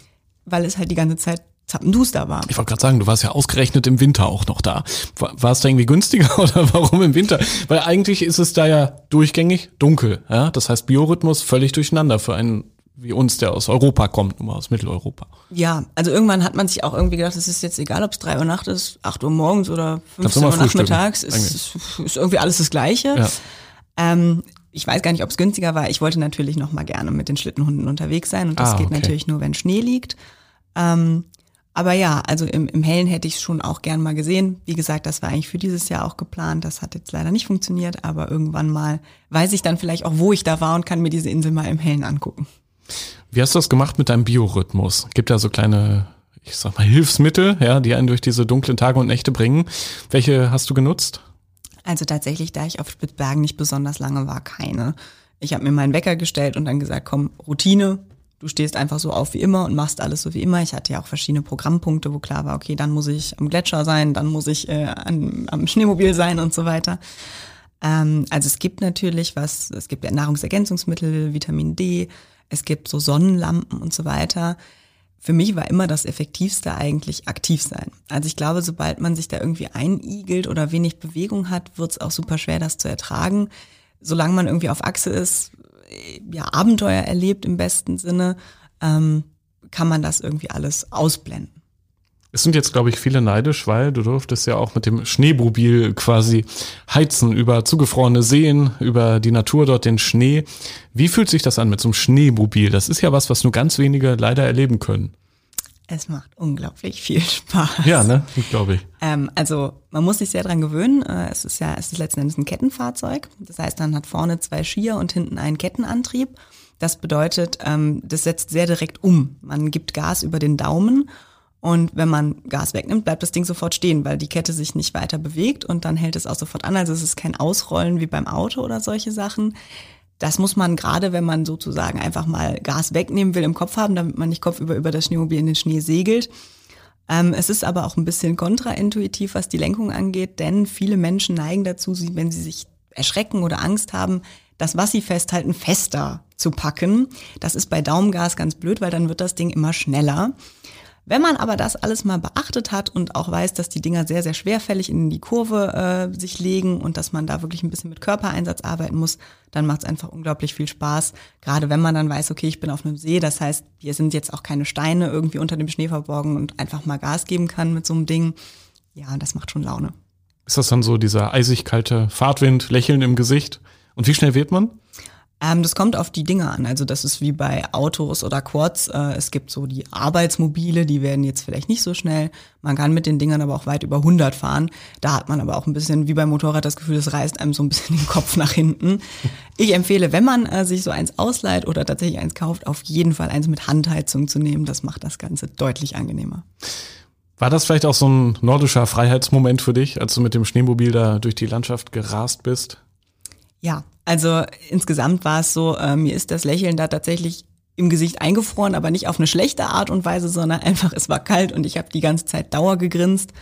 Weil es halt die ganze Zeit zappenduster war. Ich wollte gerade sagen, du warst ja ausgerechnet im Winter auch noch da. War, war es da irgendwie günstiger oder warum im Winter? Weil eigentlich ist es da ja durchgängig dunkel. Ja? Das heißt, Biorhythmus völlig durcheinander für einen wie uns, der aus Europa kommt, nur aus Mitteleuropa. Ja, also irgendwann hat man sich auch irgendwie gedacht, es ist jetzt egal, ob es drei Uhr nachts ist, acht Uhr morgens oder 15 Uhr nachmittags, ist, ist, ist, irgendwie alles das Gleiche. Ja. Ähm, ich weiß gar nicht, ob es günstiger war. Ich wollte natürlich noch mal gerne mit den Schlittenhunden unterwegs sein und das ah, geht natürlich nur, wenn Schnee liegt. Ähm, aber ja, also im, im Hellen hätte ich es schon auch gern mal gesehen. Wie gesagt, das war eigentlich für dieses Jahr auch geplant. Das hat jetzt leider nicht funktioniert, aber irgendwann mal weiß ich dann vielleicht auch, wo ich da war und kann mir diese Insel mal im Hellen angucken. Wie hast du das gemacht mit deinem Biorhythmus? Gibt ja so kleine, ich sag mal, Hilfsmittel, ja, die einen durch diese dunklen Tage und Nächte bringen. Welche hast du genutzt? Also tatsächlich, da ich auf Spitzbergen nicht besonders lange war, keine. Ich habe mir meinen Wecker gestellt und dann gesagt, komm, Routine, du stehst einfach so auf wie immer und machst alles so wie immer. Ich hatte ja auch verschiedene Programmpunkte, wo klar war, okay, dann muss ich am Gletscher sein, dann muss ich äh, an, am Schneemobil sein und so weiter. Ähm, also es gibt natürlich was, es gibt ja Nahrungsergänzungsmittel, Vitamin D, es gibt so Sonnenlampen und so weiter. Für mich war immer das Effektivste eigentlich aktiv sein. Also ich glaube, sobald man sich da irgendwie einigelt oder wenig Bewegung hat, wird es auch super schwer, das zu ertragen. Solange man irgendwie auf Achse ist, ja, Abenteuer erlebt im besten Sinne, ähm, kann man das irgendwie alles ausblenden. Es sind jetzt, glaube ich, viele neidisch, weil du durftest ja auch mit dem Schneemobil quasi heizen über zugefrorene Seen, über die Natur dort, den Schnee. Wie fühlt sich das an mit so einem Schneemobil? Das ist ja was, was nur ganz wenige leider erleben können. Es macht unglaublich viel Spaß. Ja, ne? Glaube ich. Ähm, also man muss sich sehr dran gewöhnen. Äh, es ist ja, es ist letzten Endes ein Kettenfahrzeug. Das heißt, man hat vorne zwei Skier und hinten einen Kettenantrieb. Das bedeutet, ähm, das setzt sehr direkt um. Man gibt Gas über den Daumen und wenn man Gas wegnimmt, bleibt das Ding sofort stehen, weil die Kette sich nicht weiter bewegt und dann hält es auch sofort an. Also es ist kein Ausrollen wie beim Auto oder solche Sachen. Das muss man gerade, wenn man sozusagen einfach mal Gas wegnehmen will, im Kopf haben, damit man nicht kopfüber über das Schneemobil in den Schnee segelt. Ähm, es ist aber auch ein bisschen kontraintuitiv, was die Lenkung angeht, denn viele Menschen neigen dazu, wenn sie sich erschrecken oder Angst haben, das, was sie festhalten, fester zu packen. Das ist bei Daumengas ganz blöd, weil dann wird das Ding immer schneller. Wenn man aber das alles mal beachtet hat und auch weiß, dass die Dinger sehr, sehr schwerfällig in die Kurve äh, sich legen und dass man da wirklich ein bisschen mit Körpereinsatz arbeiten muss, dann macht es einfach unglaublich viel Spaß. Gerade wenn man dann weiß, okay, ich bin auf einem See, das heißt, hier sind jetzt auch keine Steine irgendwie unter dem Schnee verborgen und einfach mal Gas geben kann mit so einem Ding. Ja, das macht schon Laune. Ist das dann so dieser eisig kalte Fahrtwind, Lächeln im Gesicht? Und wie schnell wird man? Ähm, das kommt auf die Dinge an. Also das ist wie bei Autos oder Quads. Äh, es gibt so die Arbeitsmobile, die werden jetzt vielleicht nicht so schnell. Man kann mit den Dingern aber auch weit über 100 fahren. Da hat man aber auch ein bisschen wie beim Motorrad das Gefühl, es reißt einem so ein bisschen den Kopf nach hinten. Ich empfehle, wenn man äh, sich so eins ausleiht oder tatsächlich eins kauft, auf jeden Fall eins mit Handheizung zu nehmen. Das macht das Ganze deutlich angenehmer. War das vielleicht auch so ein nordischer Freiheitsmoment für dich, als du mit dem Schneemobil da durch die Landschaft gerast bist? Ja, also insgesamt war es so, äh, mir ist das Lächeln da tatsächlich im Gesicht eingefroren, aber nicht auf eine schlechte Art und Weise, sondern einfach, es war kalt und ich habe die ganze Zeit Dauer gegrinst.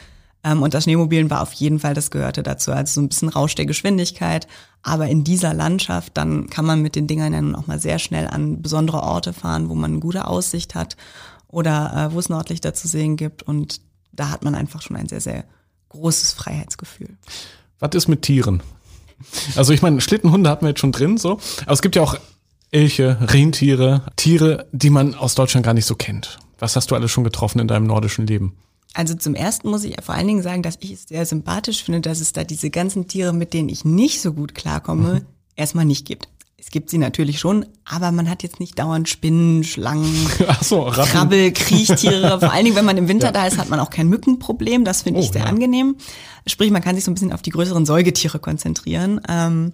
Ähm, und das Schneemobilen war auf jeden Fall, das gehörte dazu. Also so ein bisschen Rausch der Geschwindigkeit. Aber in dieser Landschaft, dann kann man mit den Dingern ja nun auch mal sehr schnell an besondere Orte fahren, wo man eine gute Aussicht hat oder äh, wo es Nordlichter zu sehen gibt. Und da hat man einfach schon ein sehr, sehr großes Freiheitsgefühl. Was ist mit Tieren? Also ich meine, Schlittenhunde hatten wir jetzt schon drin, so. Aber es gibt ja auch Elche, Rentiere, Tiere, die man aus Deutschland gar nicht so kennt. Was hast du alles schon getroffen in deinem nordischen Leben? Also zum ersten muss ich vor allen Dingen sagen, dass ich es sehr sympathisch finde, dass es da diese ganzen Tiere, mit denen ich nicht so gut klarkomme, mhm. erstmal nicht gibt. Es gibt sie natürlich schon, aber man hat jetzt nicht dauernd Spinnen, Schlangen, so, Krabbel, Kriechtiere. Vor allen Dingen, wenn man im Winter ja. da ist, hat man auch kein Mückenproblem. Das finde oh, ich sehr ja. angenehm. Sprich, man kann sich so ein bisschen auf die größeren Säugetiere konzentrieren. Ähm,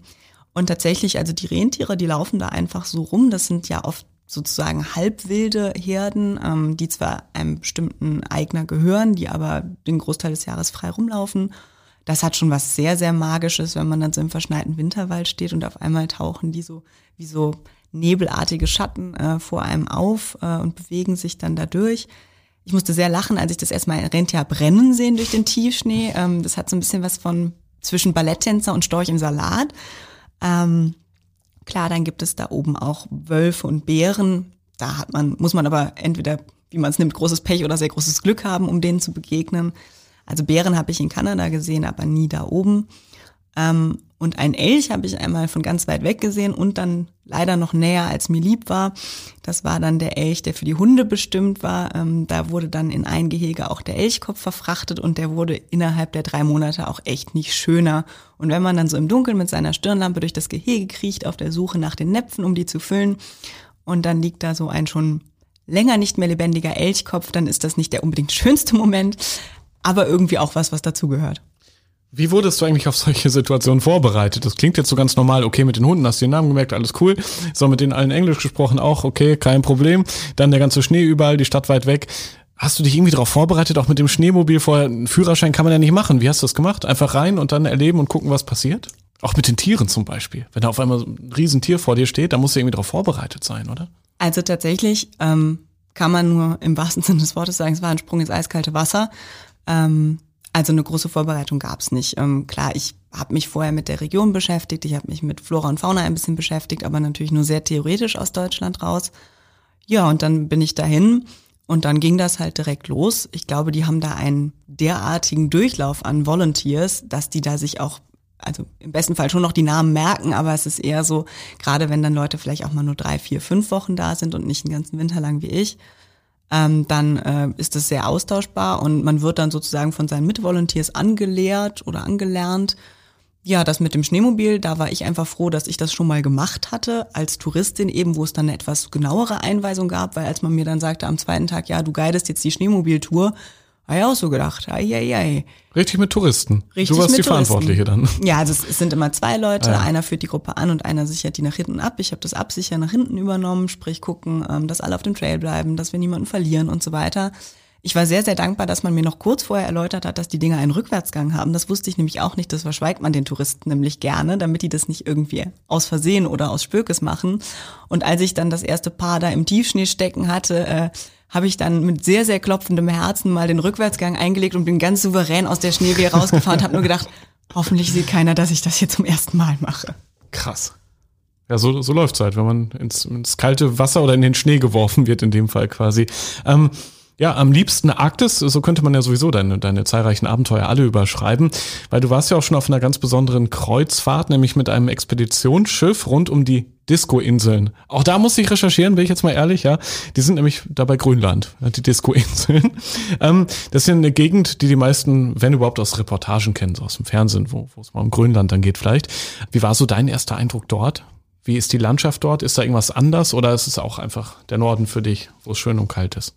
und tatsächlich, also die Rentiere, die laufen da einfach so rum. Das sind ja oft sozusagen halbwilde Herden, ähm, die zwar einem bestimmten Eigner gehören, die aber den Großteil des Jahres frei rumlaufen. Das hat schon was sehr, sehr Magisches, wenn man dann so im verschneiten Winterwald steht und auf einmal tauchen die so wie so nebelartige Schatten äh, vor einem auf äh, und bewegen sich dann dadurch. Ich musste sehr lachen, als ich das erstmal Rentier brennen sehen durch den Tiefschnee. Ähm, das hat so ein bisschen was von zwischen Balletttänzer und Storch im Salat. Ähm, Klar, dann gibt es da oben auch Wölfe und Bären. Da hat man, muss man aber entweder, wie man es nimmt, großes Pech oder sehr großes Glück haben, um denen zu begegnen. Also Bären habe ich in Kanada gesehen, aber nie da oben. Ähm, und ein Elch habe ich einmal von ganz weit weg gesehen und dann leider noch näher, als mir lieb war. Das war dann der Elch, der für die Hunde bestimmt war. Ähm, da wurde dann in ein Gehege auch der Elchkopf verfrachtet und der wurde innerhalb der drei Monate auch echt nicht schöner. Und wenn man dann so im Dunkeln mit seiner Stirnlampe durch das Gehege kriecht, auf der Suche nach den Näpfen, um die zu füllen, und dann liegt da so ein schon länger nicht mehr lebendiger Elchkopf, dann ist das nicht der unbedingt schönste Moment, aber irgendwie auch was, was dazugehört. Wie wurdest du eigentlich auf solche Situationen vorbereitet? Das klingt jetzt so ganz normal, okay, mit den Hunden hast du den Namen gemerkt, alles cool. So, mit denen allen Englisch gesprochen auch, okay, kein Problem. Dann der ganze Schnee überall, die Stadt weit weg. Hast du dich irgendwie darauf vorbereitet, auch mit dem Schneemobil vorher? Einen Führerschein kann man ja nicht machen. Wie hast du das gemacht? Einfach rein und dann erleben und gucken, was passiert? Auch mit den Tieren zum Beispiel. Wenn da auf einmal so ein Riesentier vor dir steht, dann musst du irgendwie darauf vorbereitet sein, oder? Also tatsächlich ähm, kann man nur im wahrsten Sinne des Wortes sagen, es war ein Sprung ins eiskalte Wasser. Ähm, also eine große Vorbereitung gab es nicht. Ähm, klar, ich habe mich vorher mit der Region beschäftigt, ich habe mich mit Flora und Fauna ein bisschen beschäftigt, aber natürlich nur sehr theoretisch aus Deutschland raus. Ja, und dann bin ich dahin und dann ging das halt direkt los. Ich glaube, die haben da einen derartigen Durchlauf an Volunteers, dass die da sich auch also im besten Fall schon noch die Namen merken, aber es ist eher so, gerade wenn dann Leute vielleicht auch mal nur drei, vier, fünf Wochen da sind und nicht den ganzen Winter lang wie ich, ähm, dann äh, ist es sehr austauschbar und man wird dann sozusagen von seinen Mitvolunteers angelehrt oder angelernt. Ja, das mit dem Schneemobil, da war ich einfach froh, dass ich das schon mal gemacht hatte als Touristin, eben wo es dann eine etwas genauere Einweisung gab, weil als man mir dann sagte am zweiten Tag, ja, du guidest jetzt die Schneemobiltour, habe ich auch so gedacht, ei, ei, ei. Richtig mit Touristen. Richtig du warst die Touristen. Verantwortliche dann. Ja, also es, es sind immer zwei Leute. Ja. Einer führt die Gruppe an und einer sichert die nach hinten ab. Ich habe das Absichern nach hinten übernommen, sprich gucken, ähm, dass alle auf dem Trail bleiben, dass wir niemanden verlieren und so weiter. Ich war sehr, sehr dankbar, dass man mir noch kurz vorher erläutert hat, dass die Dinger einen Rückwärtsgang haben. Das wusste ich nämlich auch nicht. Das verschweigt man den Touristen nämlich gerne, damit die das nicht irgendwie aus Versehen oder aus Spökes machen. Und als ich dann das erste Paar da im Tiefschnee stecken hatte, äh, habe ich dann mit sehr, sehr klopfendem Herzen mal den Rückwärtsgang eingelegt und bin ganz souverän aus der Schneewehe rausgefahren und habe nur gedacht, hoffentlich sieht keiner, dass ich das hier zum ersten Mal mache. Krass. Ja, so, so läuft's halt, wenn man ins, ins kalte Wasser oder in den Schnee geworfen wird, in dem Fall quasi. Ähm, ja, am liebsten Arktis, so könnte man ja sowieso deine, deine zahlreichen Abenteuer alle überschreiben, weil du warst ja auch schon auf einer ganz besonderen Kreuzfahrt, nämlich mit einem Expeditionsschiff rund um die Disco-Inseln. Auch da muss ich recherchieren, bin ich jetzt mal ehrlich, ja. Die sind nämlich da bei Grönland, die Disco-Inseln. Ähm, das ist ja eine Gegend, die die meisten, wenn überhaupt, aus Reportagen kennen, so aus dem Fernsehen, wo, wo es mal um Grönland dann geht vielleicht. Wie war so dein erster Eindruck dort? Wie ist die Landschaft dort? Ist da irgendwas anders oder ist es auch einfach der Norden für dich, wo es schön und kalt ist?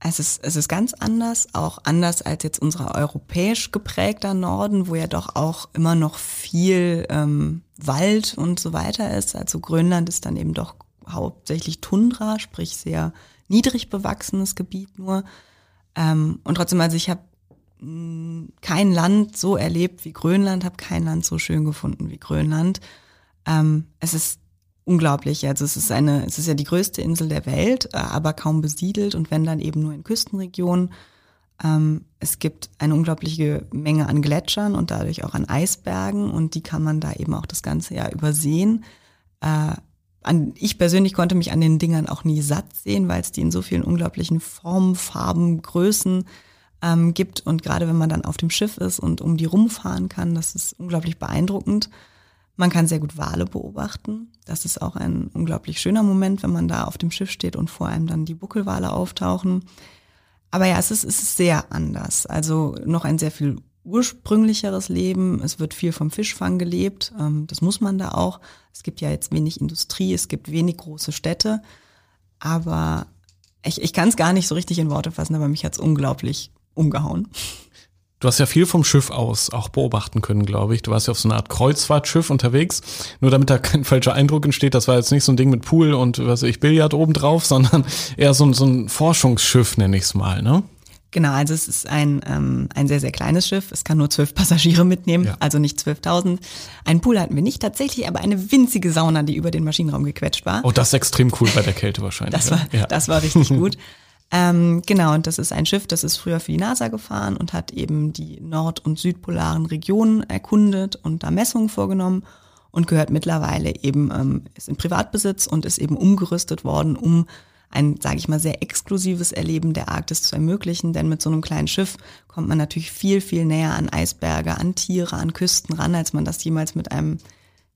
Es ist, es ist ganz anders, auch anders als jetzt unser europäisch geprägter Norden, wo ja doch auch immer noch viel ähm, Wald und so weiter ist. Also Grönland ist dann eben doch hauptsächlich Tundra, sprich sehr niedrig bewachsenes Gebiet nur. Ähm, und trotzdem, also ich habe kein Land so erlebt wie Grönland, habe kein Land so schön gefunden wie Grönland. Ähm, es ist unglaublich. Also es ist eine, es ist ja die größte Insel der Welt, äh, aber kaum besiedelt und wenn dann eben nur in Küstenregionen. Ähm, es gibt eine unglaubliche Menge an Gletschern und dadurch auch an Eisbergen und die kann man da eben auch das ganze Jahr übersehen. Äh, an, ich persönlich konnte mich an den Dingern auch nie satt sehen, weil es die in so vielen unglaublichen Formen, Farben, Größen ähm, gibt und gerade wenn man dann auf dem Schiff ist und um die rumfahren kann, das ist unglaublich beeindruckend. Man kann sehr gut Wale beobachten. Das ist auch ein unglaublich schöner Moment, wenn man da auf dem Schiff steht und vor einem dann die Buckelwale auftauchen. Aber ja, es ist, es ist sehr anders. Also noch ein sehr viel ursprünglicheres Leben. Es wird viel vom Fischfang gelebt. Ähm, das muss man da auch. Es gibt ja jetzt wenig Industrie, es gibt wenig große Städte. Aber ich, ich kann es gar nicht so richtig in Worte fassen, aber mich hat's unglaublich umgehauen. Du hast ja viel vom Schiff aus auch beobachten können, glaube ich. Du warst ja auf so einer Art Kreuzfahrtschiff unterwegs. Nur damit da kein falscher Eindruck entsteht, das war jetzt nicht so ein Ding mit Pool und was weiß ich, Billard oben drauf, sondern eher so, so ein Forschungsschiff, nenne ich es mal, ne? Genau, also es ist ein, ähm, ein sehr, sehr kleines Schiff. Es kann nur zwölf Passagiere mitnehmen, ja. also nicht 12.000. Ein Pool hatten wir nicht tatsächlich, aber eine winzige Sauna, die über den Maschinenraum gequetscht war. Oh, das ist extrem cool bei der Kälte wahrscheinlich. Das war, ja. das war richtig gut. Ähm, genau, und das ist ein Schiff, das ist früher für die NASA gefahren und hat eben die nord- und südpolaren Regionen erkundet und da Messungen vorgenommen und gehört mittlerweile eben, ähm, ist in Privatbesitz und ist eben umgerüstet worden, um ein, sage ich mal, sehr exklusives Erleben der Arktis zu ermöglichen. Denn mit so einem kleinen Schiff kommt man natürlich viel, viel näher an Eisberge, an Tiere, an Küsten ran, als man das jemals mit einem,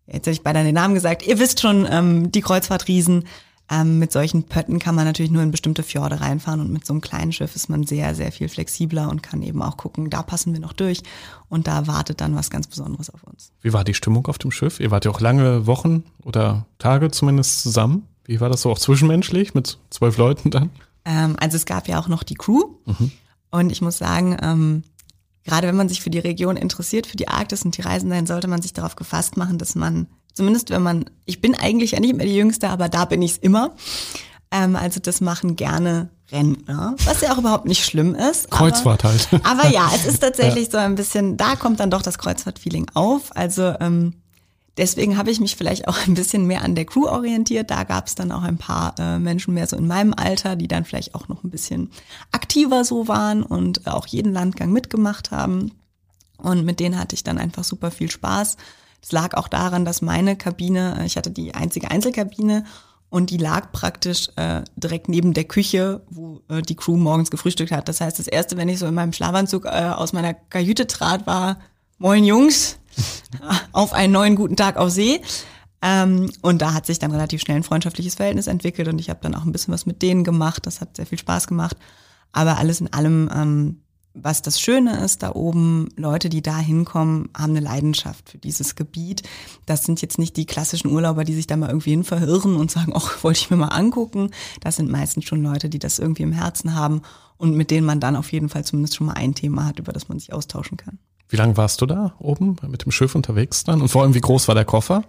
jetzt hätte ich beinahe den Namen gesagt, ihr wisst schon, ähm, die Kreuzfahrtriesen. Ähm, mit solchen Pötten kann man natürlich nur in bestimmte Fjorde reinfahren und mit so einem kleinen Schiff ist man sehr, sehr viel flexibler und kann eben auch gucken, da passen wir noch durch und da wartet dann was ganz Besonderes auf uns. Wie war die Stimmung auf dem Schiff? Ihr wart ja auch lange Wochen oder Tage zumindest zusammen. Wie war das so auch zwischenmenschlich mit zwölf Leuten dann? Ähm, also es gab ja auch noch die Crew. Mhm. Und ich muss sagen, ähm, gerade wenn man sich für die Region interessiert, für die Arktis und die Reisen dahin, sollte man sich darauf gefasst machen, dass man, zumindest wenn man, ich bin eigentlich ja nicht mehr die Jüngste, aber da bin ich es immer. Ähm, also das machen gerne Rentner, was ja auch überhaupt nicht schlimm ist. Kreuzfahrt aber, halt. Aber ja, es ist tatsächlich so ein bisschen, da kommt dann doch das Kreuzfahrt-Feeling auf. Also ähm, Deswegen habe ich mich vielleicht auch ein bisschen mehr an der Crew orientiert. Da gab es dann auch ein paar äh, Menschen mehr so in meinem Alter, die dann vielleicht auch noch ein bisschen aktiver so waren und auch jeden Landgang mitgemacht haben. Und mit denen hatte ich dann einfach super viel Spaß. Es lag auch daran, dass meine Kabine, äh, ich hatte die einzige Einzelkabine und die lag praktisch äh, direkt neben der Küche, wo äh, die Crew morgens gefrühstückt hat. Das heißt, das erste, wenn ich so in meinem Schlafanzug äh, aus meiner Kajüte trat, war Moin Jungs, auf einen neuen guten Tag auf See. Ähm, und da hat sich dann relativ schnell ein freundschaftliches Verhältnis entwickelt und ich habe dann auch ein bisschen was mit denen gemacht. Das hat sehr viel Spaß gemacht. Aber alles in allem, ähm, was das Schöne ist, da oben, Leute, die da hinkommen, haben eine Leidenschaft für dieses Gebiet. Das sind jetzt nicht die klassischen Urlauber, die sich da mal irgendwie hin verirren und sagen, ach, wollte ich mir mal angucken. Das sind meistens schon Leute, die das irgendwie im Herzen haben und mit denen man dann auf jeden Fall zumindest schon mal ein Thema hat, über das man sich austauschen kann. Wie lange warst du da oben mit dem Schiff unterwegs dann? Und vor allem, wie groß war der Koffer?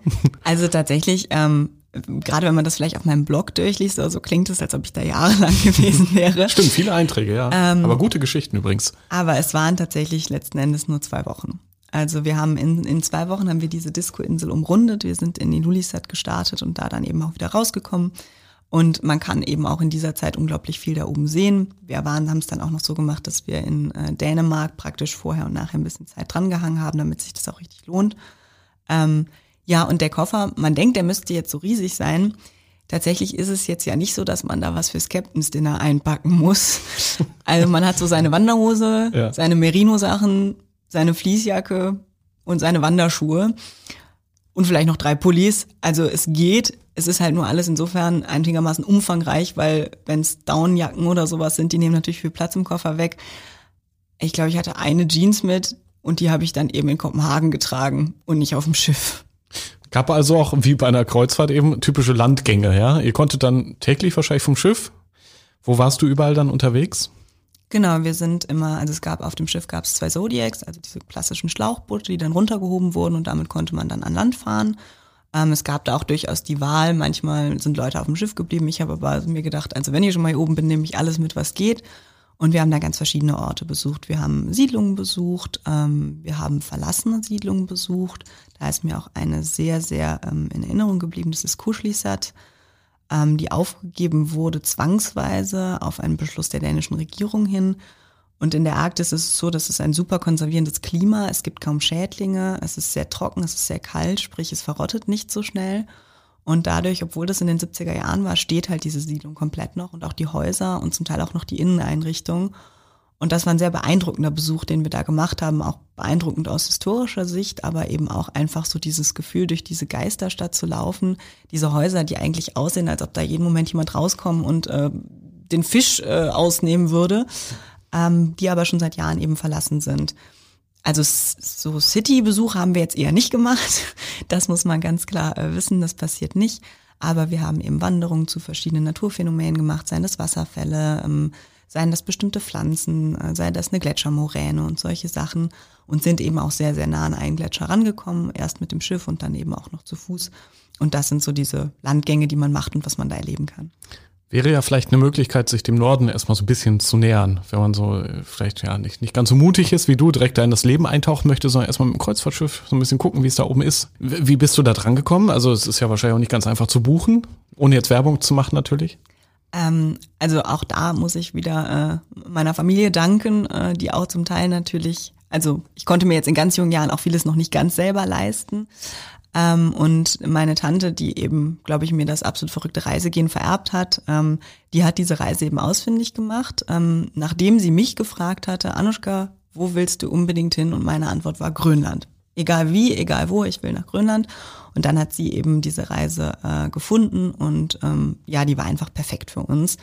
Also tatsächlich, ähm, gerade wenn man das vielleicht auf meinem Blog durchliest, so also klingt es, als ob ich da jahrelang gewesen wäre. Stimmt, viele Einträge, ja. Ähm, aber gute Geschichten übrigens. Aber es waren tatsächlich letzten Endes nur zwei Wochen. Also wir haben in, in zwei Wochen haben wir diese Disco-Insel umrundet. Wir sind in Ilulissat gestartet und da dann eben auch wieder rausgekommen. Und man kann eben auch in dieser Zeit unglaublich viel da oben sehen. Wir waren, haben es dann auch noch so gemacht, dass wir in äh, Dänemark praktisch vorher und nachher ein bisschen Zeit dran gehangen haben, damit sich das auch richtig lohnt. Ähm, ja, und der Koffer, man denkt, der müsste jetzt so riesig sein. Tatsächlich ist es jetzt ja nicht so, dass man da was fürs Captain's Dinner einpacken muss. Also man hat so seine Wanderhose, ja. seine Merino-Sachen, seine Fließjacke und seine Wanderschuhe und vielleicht noch drei Pullis. Also es geht. Es ist halt nur alles insofern einigermaßen umfangreich, weil wenn es Downjacken oder sowas sind, die nehmen natürlich viel Platz im Koffer weg. Ich glaube, ich hatte eine Jeans mit und die habe ich dann eben in Kopenhagen getragen und nicht auf dem Schiff. Gab also auch wie bei einer Kreuzfahrt eben typische Landgänge, ja? Ihr konntet dann täglich wahrscheinlich vom Schiff. Wo warst du überall dann unterwegs? Genau, wir sind immer, also es gab auf dem Schiff gab es zwei Zodiacs, also diese klassischen Schlauchboote, die dann runtergehoben wurden und damit konnte man dann an Land fahren. Ähm, es gab da auch durchaus die Wahl, manchmal sind Leute auf dem Schiff geblieben. Ich habe aber mir gedacht, also wenn ich schon mal hier oben bin, nehme ich alles mit, was geht. Und wir haben da ganz verschiedene Orte besucht. Wir haben Siedlungen besucht, ähm, wir haben verlassene Siedlungen besucht. Da ist mir auch eine sehr, sehr ähm, in Erinnerung geblieben, das ist Kuschlisat ähm, die aufgegeben wurde zwangsweise auf einen Beschluss der dänischen Regierung hin. Und in der Arktis ist es so, dass es ein super konservierendes Klima, es gibt kaum Schädlinge, es ist sehr trocken, es ist sehr kalt, sprich es verrottet nicht so schnell. Und dadurch, obwohl das in den 70er Jahren war, steht halt diese Siedlung komplett noch und auch die Häuser und zum Teil auch noch die Inneneinrichtungen. Und das war ein sehr beeindruckender Besuch, den wir da gemacht haben, auch beeindruckend aus historischer Sicht, aber eben auch einfach so dieses Gefühl, durch diese Geisterstadt zu laufen, diese Häuser, die eigentlich aussehen, als ob da jeden Moment jemand rauskommt und äh, den Fisch äh, ausnehmen würde, ähm, die aber schon seit Jahren eben verlassen sind. Also so City-Besuche haben wir jetzt eher nicht gemacht. Das muss man ganz klar äh, wissen, das passiert nicht. Aber wir haben eben Wanderungen zu verschiedenen Naturphänomenen gemacht, seien das Wasserfälle, ähm, seien das bestimmte Pflanzen, äh, sei das eine Gletschermoräne und solche Sachen und sind eben auch sehr, sehr nah an einen Gletscher rangekommen, erst mit dem Schiff und dann eben auch noch zu Fuß. Und das sind so diese Landgänge, die man macht und was man da erleben kann. Wäre ja vielleicht eine Möglichkeit, sich dem Norden erstmal so ein bisschen zu nähern, wenn man so äh, vielleicht ja nicht, nicht ganz so mutig ist wie du, direkt da in das Leben eintauchen möchte, sondern erstmal mit dem Kreuzfahrtschiff so ein bisschen gucken, wie es da oben ist. Wie bist du da dran gekommen? Also es ist ja wahrscheinlich auch nicht ganz einfach zu buchen, ohne jetzt Werbung zu machen natürlich. Ähm, also auch da muss ich wieder äh, meiner Familie danken, äh, die auch zum Teil natürlich, also ich konnte mir jetzt in ganz jungen Jahren auch vieles noch nicht ganz selber leisten. Ähm, und meine Tante, die eben, glaube ich, mir das absolut verrückte Reisegehen vererbt hat, ähm, die hat diese Reise eben ausfindig gemacht, ähm, nachdem sie mich gefragt hatte, Anushka, wo willst du unbedingt hin? Und meine Antwort war Grönland. Egal wie, egal wo, ich will nach Grönland. Und dann hat sie eben diese Reise äh, gefunden und ähm, ja, die war einfach perfekt für uns.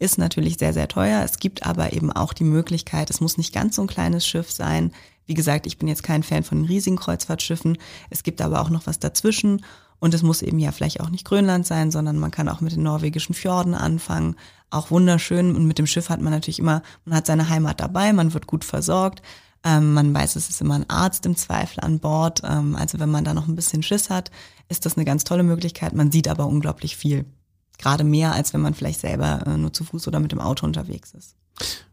Ist natürlich sehr, sehr teuer. Es gibt aber eben auch die Möglichkeit, es muss nicht ganz so ein kleines Schiff sein. Wie gesagt, ich bin jetzt kein Fan von riesigen Kreuzfahrtschiffen. Es gibt aber auch noch was dazwischen. Und es muss eben ja vielleicht auch nicht Grönland sein, sondern man kann auch mit den norwegischen Fjorden anfangen. Auch wunderschön. Und mit dem Schiff hat man natürlich immer, man hat seine Heimat dabei, man wird gut versorgt. Ähm, man weiß, es ist immer ein Arzt im Zweifel an Bord. Ähm, also wenn man da noch ein bisschen Schiss hat, ist das eine ganz tolle Möglichkeit. Man sieht aber unglaublich viel. Gerade mehr, als wenn man vielleicht selber äh, nur zu Fuß oder mit dem Auto unterwegs ist.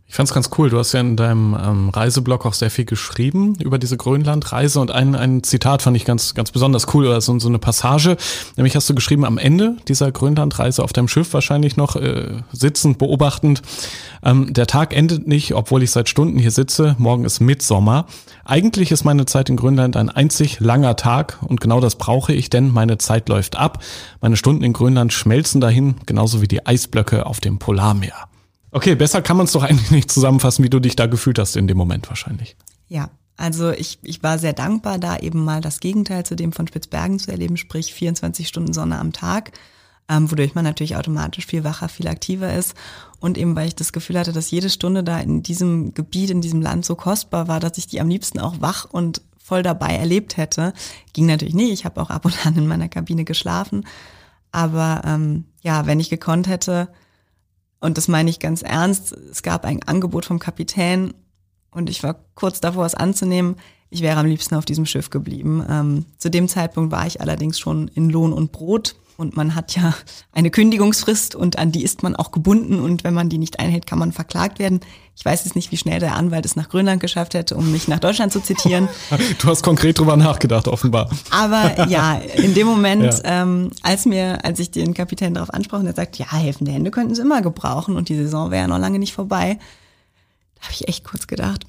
Ich fand's ganz cool. Du hast ja in deinem ähm, Reiseblog auch sehr viel geschrieben über diese Grönlandreise und ein, ein Zitat fand ich ganz, ganz besonders cool oder so, so eine Passage. Nämlich hast du geschrieben, am Ende dieser Grönlandreise auf deinem Schiff wahrscheinlich noch äh, sitzend, beobachtend. Ähm, der Tag endet nicht, obwohl ich seit Stunden hier sitze. Morgen ist Mitsommer. Eigentlich ist meine Zeit in Grönland ein einzig langer Tag und genau das brauche ich, denn meine Zeit läuft ab. Meine Stunden in Grönland schmelzen dahin, genauso wie die Eisblöcke auf dem Polarmeer. Okay, besser kann man es doch eigentlich nicht zusammenfassen, wie du dich da gefühlt hast in dem Moment wahrscheinlich. Ja, also ich, ich war sehr dankbar, da eben mal das Gegenteil zu dem von Spitzbergen zu erleben, sprich 24 Stunden Sonne am Tag, ähm, wodurch man natürlich automatisch viel wacher, viel aktiver ist. Und eben, weil ich das Gefühl hatte, dass jede Stunde da in diesem Gebiet, in diesem Land so kostbar war, dass ich die am liebsten auch wach und voll dabei erlebt hätte. Ging natürlich nicht. Ich habe auch ab und an in meiner Kabine geschlafen. Aber ähm, ja, wenn ich gekonnt hätte, und das meine ich ganz ernst. Es gab ein Angebot vom Kapitän und ich war kurz davor, es anzunehmen. Ich wäre am liebsten auf diesem Schiff geblieben. Ähm, zu dem Zeitpunkt war ich allerdings schon in Lohn und Brot und man hat ja eine Kündigungsfrist und an die ist man auch gebunden und wenn man die nicht einhält, kann man verklagt werden. Ich weiß jetzt nicht, wie schnell der Anwalt es nach Grönland geschafft hätte, um mich nach Deutschland zu zitieren. Du hast konkret drüber nachgedacht, offenbar. Aber ja, in dem Moment, ja. ähm, als mir, als ich den Kapitän darauf ansprach und er sagt, ja, helfende Hände könnten sie immer gebrauchen und die Saison wäre ja noch lange nicht vorbei, da habe ich echt kurz gedacht,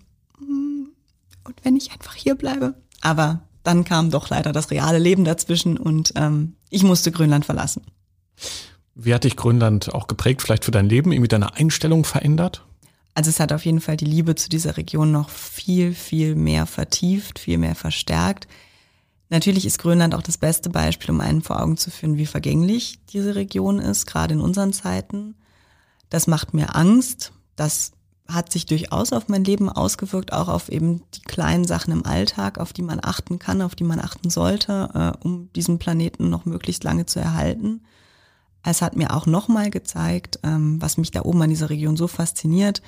und wenn ich einfach hier bleibe? Aber dann kam doch leider das reale Leben dazwischen und ähm, ich musste Grönland verlassen. Wie hat dich Grönland auch geprägt, vielleicht für dein Leben, irgendwie deine Einstellung verändert? Also es hat auf jeden Fall die Liebe zu dieser Region noch viel, viel mehr vertieft, viel mehr verstärkt. Natürlich ist Grönland auch das beste Beispiel, um einen vor Augen zu führen, wie vergänglich diese Region ist, gerade in unseren Zeiten. Das macht mir Angst. Das hat sich durchaus auf mein Leben ausgewirkt, auch auf eben die kleinen Sachen im Alltag, auf die man achten kann, auf die man achten sollte, äh, um diesen Planeten noch möglichst lange zu erhalten. Es hat mir auch nochmal gezeigt, ähm, was mich da oben an dieser Region so fasziniert.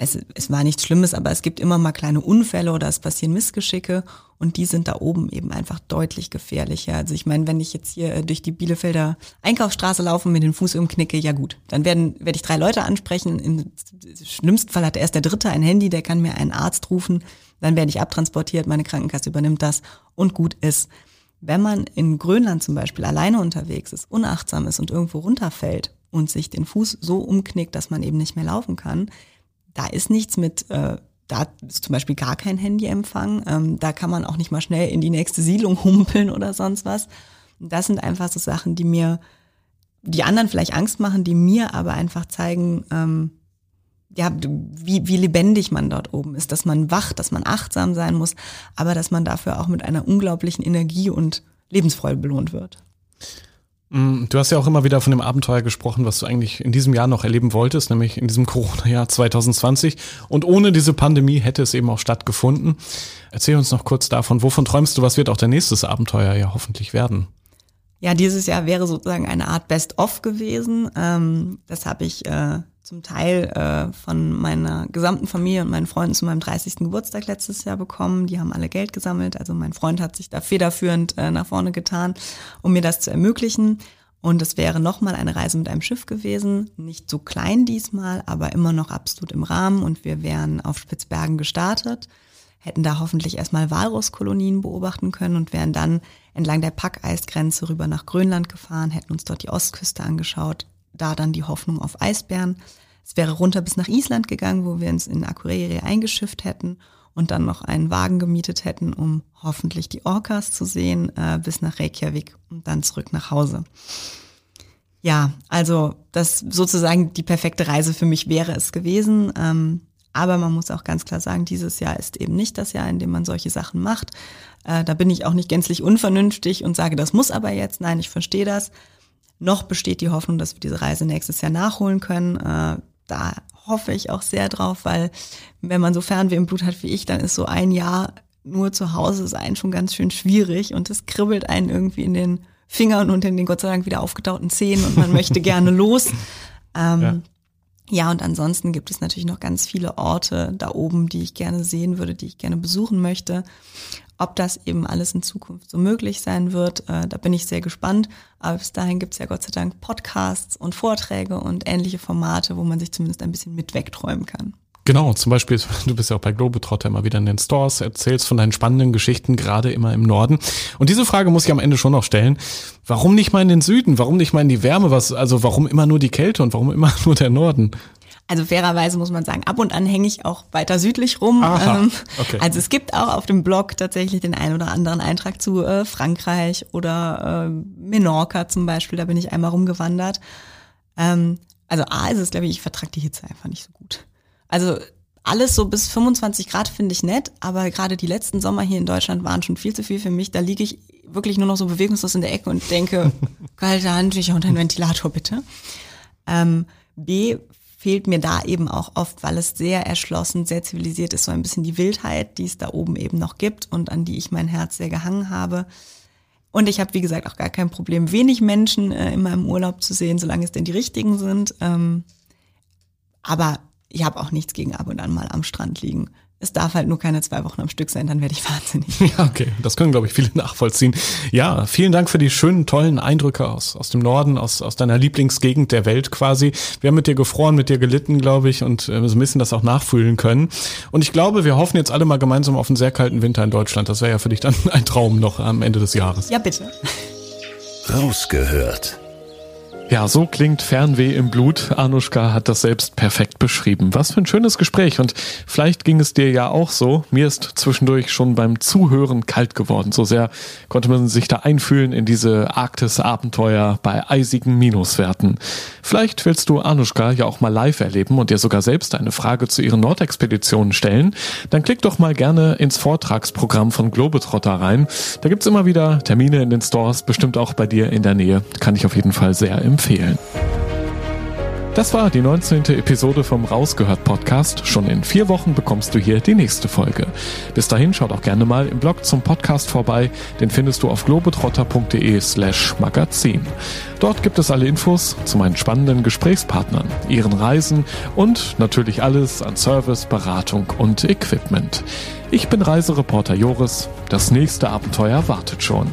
Es, es war nichts Schlimmes, aber es gibt immer mal kleine Unfälle oder es passieren Missgeschicke und die sind da oben eben einfach deutlich gefährlicher. Also ich meine, wenn ich jetzt hier äh, durch die Bielefelder Einkaufsstraße laufe, mit den Fuß umknicke, ja gut, dann werden werde ich drei Leute ansprechen. Im schlimmsten Fall hat erst der Dritte ein Handy, der kann mir einen Arzt rufen. Dann werde ich abtransportiert, meine Krankenkasse übernimmt das und gut ist. Wenn man in Grönland zum Beispiel alleine unterwegs ist, unachtsam ist und irgendwo runterfällt und sich den Fuß so umknickt, dass man eben nicht mehr laufen kann, da ist nichts mit, äh, da ist zum Beispiel gar kein Handyempfang, ähm, da kann man auch nicht mal schnell in die nächste Siedlung humpeln oder sonst was. Das sind einfach so Sachen, die mir, die anderen vielleicht Angst machen, die mir aber einfach zeigen, ähm, ja, wie, wie lebendig man dort oben ist, dass man wach, dass man achtsam sein muss, aber dass man dafür auch mit einer unglaublichen Energie und Lebensfreude belohnt wird. Mm, du hast ja auch immer wieder von dem Abenteuer gesprochen, was du eigentlich in diesem Jahr noch erleben wolltest, nämlich in diesem Corona-Jahr 2020. Und ohne diese Pandemie hätte es eben auch stattgefunden. Erzähl uns noch kurz davon, wovon träumst du, was wird auch dein nächstes Abenteuer ja hoffentlich werden? Ja, dieses Jahr wäre sozusagen eine Art Best-of gewesen. Ähm, das habe ich äh, zum Teil äh, von meiner gesamten Familie und meinen Freunden zu meinem 30. Geburtstag letztes Jahr bekommen. Die haben alle Geld gesammelt. Also mein Freund hat sich da federführend äh, nach vorne getan, um mir das zu ermöglichen. Und es wäre nochmal eine Reise mit einem Schiff gewesen. Nicht so klein diesmal, aber immer noch absolut im Rahmen. Und wir wären auf Spitzbergen gestartet, hätten da hoffentlich erstmal Walrusskolonien beobachten können und wären dann entlang der Packeisgrenze rüber nach Grönland gefahren, hätten uns dort die Ostküste angeschaut, da dann die Hoffnung auf Eisbären. Es wäre runter bis nach Island gegangen, wo wir uns in Akureyri eingeschifft hätten und dann noch einen Wagen gemietet hätten, um hoffentlich die Orcas zu sehen, äh, bis nach Reykjavik und dann zurück nach Hause. Ja, also das sozusagen die perfekte Reise für mich wäre es gewesen. Ähm, aber man muss auch ganz klar sagen, dieses Jahr ist eben nicht das Jahr, in dem man solche Sachen macht. Äh, da bin ich auch nicht gänzlich unvernünftig und sage, das muss aber jetzt. Nein, ich verstehe das. Noch besteht die Hoffnung, dass wir diese Reise nächstes Jahr nachholen können. Äh, da hoffe ich auch sehr drauf, weil wenn man so Fernweh im Blut hat wie ich, dann ist so ein Jahr nur zu Hause sein schon ganz schön schwierig und es kribbelt einen irgendwie in den Fingern und in den Gott sei Dank wieder aufgetauten Zähnen und man möchte gerne los. Ähm, ja. ja, und ansonsten gibt es natürlich noch ganz viele Orte da oben, die ich gerne sehen würde, die ich gerne besuchen möchte. Ob das eben alles in Zukunft so möglich sein wird, äh, da bin ich sehr gespannt. Aber bis dahin gibt es ja Gott sei Dank Podcasts und Vorträge und ähnliche Formate, wo man sich zumindest ein bisschen mit wegträumen kann. Genau, zum Beispiel, du bist ja auch bei Globetrotter immer wieder in den Stores, erzählst von deinen spannenden Geschichten, gerade immer im Norden. Und diese Frage muss ich am Ende schon noch stellen. Warum nicht mal in den Süden? Warum nicht mal in die Wärme? Was, also warum immer nur die Kälte und warum immer nur der Norden? Also fairerweise muss man sagen, ab und an hänge ich auch weiter südlich rum. Aha, ähm, okay. Also es gibt auch auf dem Blog tatsächlich den einen oder anderen Eintrag zu äh, Frankreich oder äh, Menorca zum Beispiel. Da bin ich einmal rumgewandert. Ähm, also A ist es, glaube ich, ich vertrage die Hitze einfach nicht so gut. Also alles so bis 25 Grad finde ich nett, aber gerade die letzten Sommer hier in Deutschland waren schon viel zu viel für mich. Da liege ich wirklich nur noch so bewegungslos in der Ecke und denke, kalte Handtücher und ein Ventilator bitte. Ähm, B fehlt mir da eben auch oft, weil es sehr erschlossen, sehr zivilisiert ist, so ein bisschen die Wildheit, die es da oben eben noch gibt und an die ich mein Herz sehr gehangen habe. Und ich habe, wie gesagt, auch gar kein Problem, wenig Menschen äh, in meinem Urlaub zu sehen, solange es denn die richtigen sind. Ähm, aber ich habe auch nichts gegen ab und an mal am Strand liegen. Es darf halt nur keine zwei Wochen am Stück sein, dann werde ich wahnsinnig. Ja, okay. Das können, glaube ich, viele nachvollziehen. Ja, vielen Dank für die schönen, tollen Eindrücke aus, aus dem Norden, aus, aus deiner Lieblingsgegend der Welt quasi. Wir haben mit dir gefroren, mit dir gelitten, glaube ich, und äh, so ein bisschen das auch nachfühlen können. Und ich glaube, wir hoffen jetzt alle mal gemeinsam auf einen sehr kalten Winter in Deutschland. Das wäre ja für dich dann ein Traum noch am Ende des Jahres. Ja, bitte. Rausgehört ja, so klingt Fernweh im Blut. Anushka hat das selbst perfekt beschrieben. Was für ein schönes Gespräch. Und vielleicht ging es dir ja auch so. Mir ist zwischendurch schon beim Zuhören kalt geworden. So sehr konnte man sich da einfühlen in diese Arktis-Abenteuer bei eisigen Minuswerten. Vielleicht willst du Anushka ja auch mal live erleben und dir sogar selbst eine Frage zu ihren Nordexpeditionen stellen. Dann klick doch mal gerne ins Vortragsprogramm von Globetrotter rein. Da gibt's immer wieder Termine in den Stores, bestimmt auch bei dir in der Nähe. Kann ich auf jeden Fall sehr empfehlen empfehlen. Das war die 19. Episode vom Rausgehört Podcast. Schon in vier Wochen bekommst du hier die nächste Folge. Bis dahin schaut auch gerne mal im Blog zum Podcast vorbei. Den findest du auf globetrotter.de slash magazin. Dort gibt es alle Infos zu meinen spannenden Gesprächspartnern, ihren Reisen und natürlich alles an Service, Beratung und Equipment. Ich bin Reisereporter Joris. Das nächste Abenteuer wartet schon.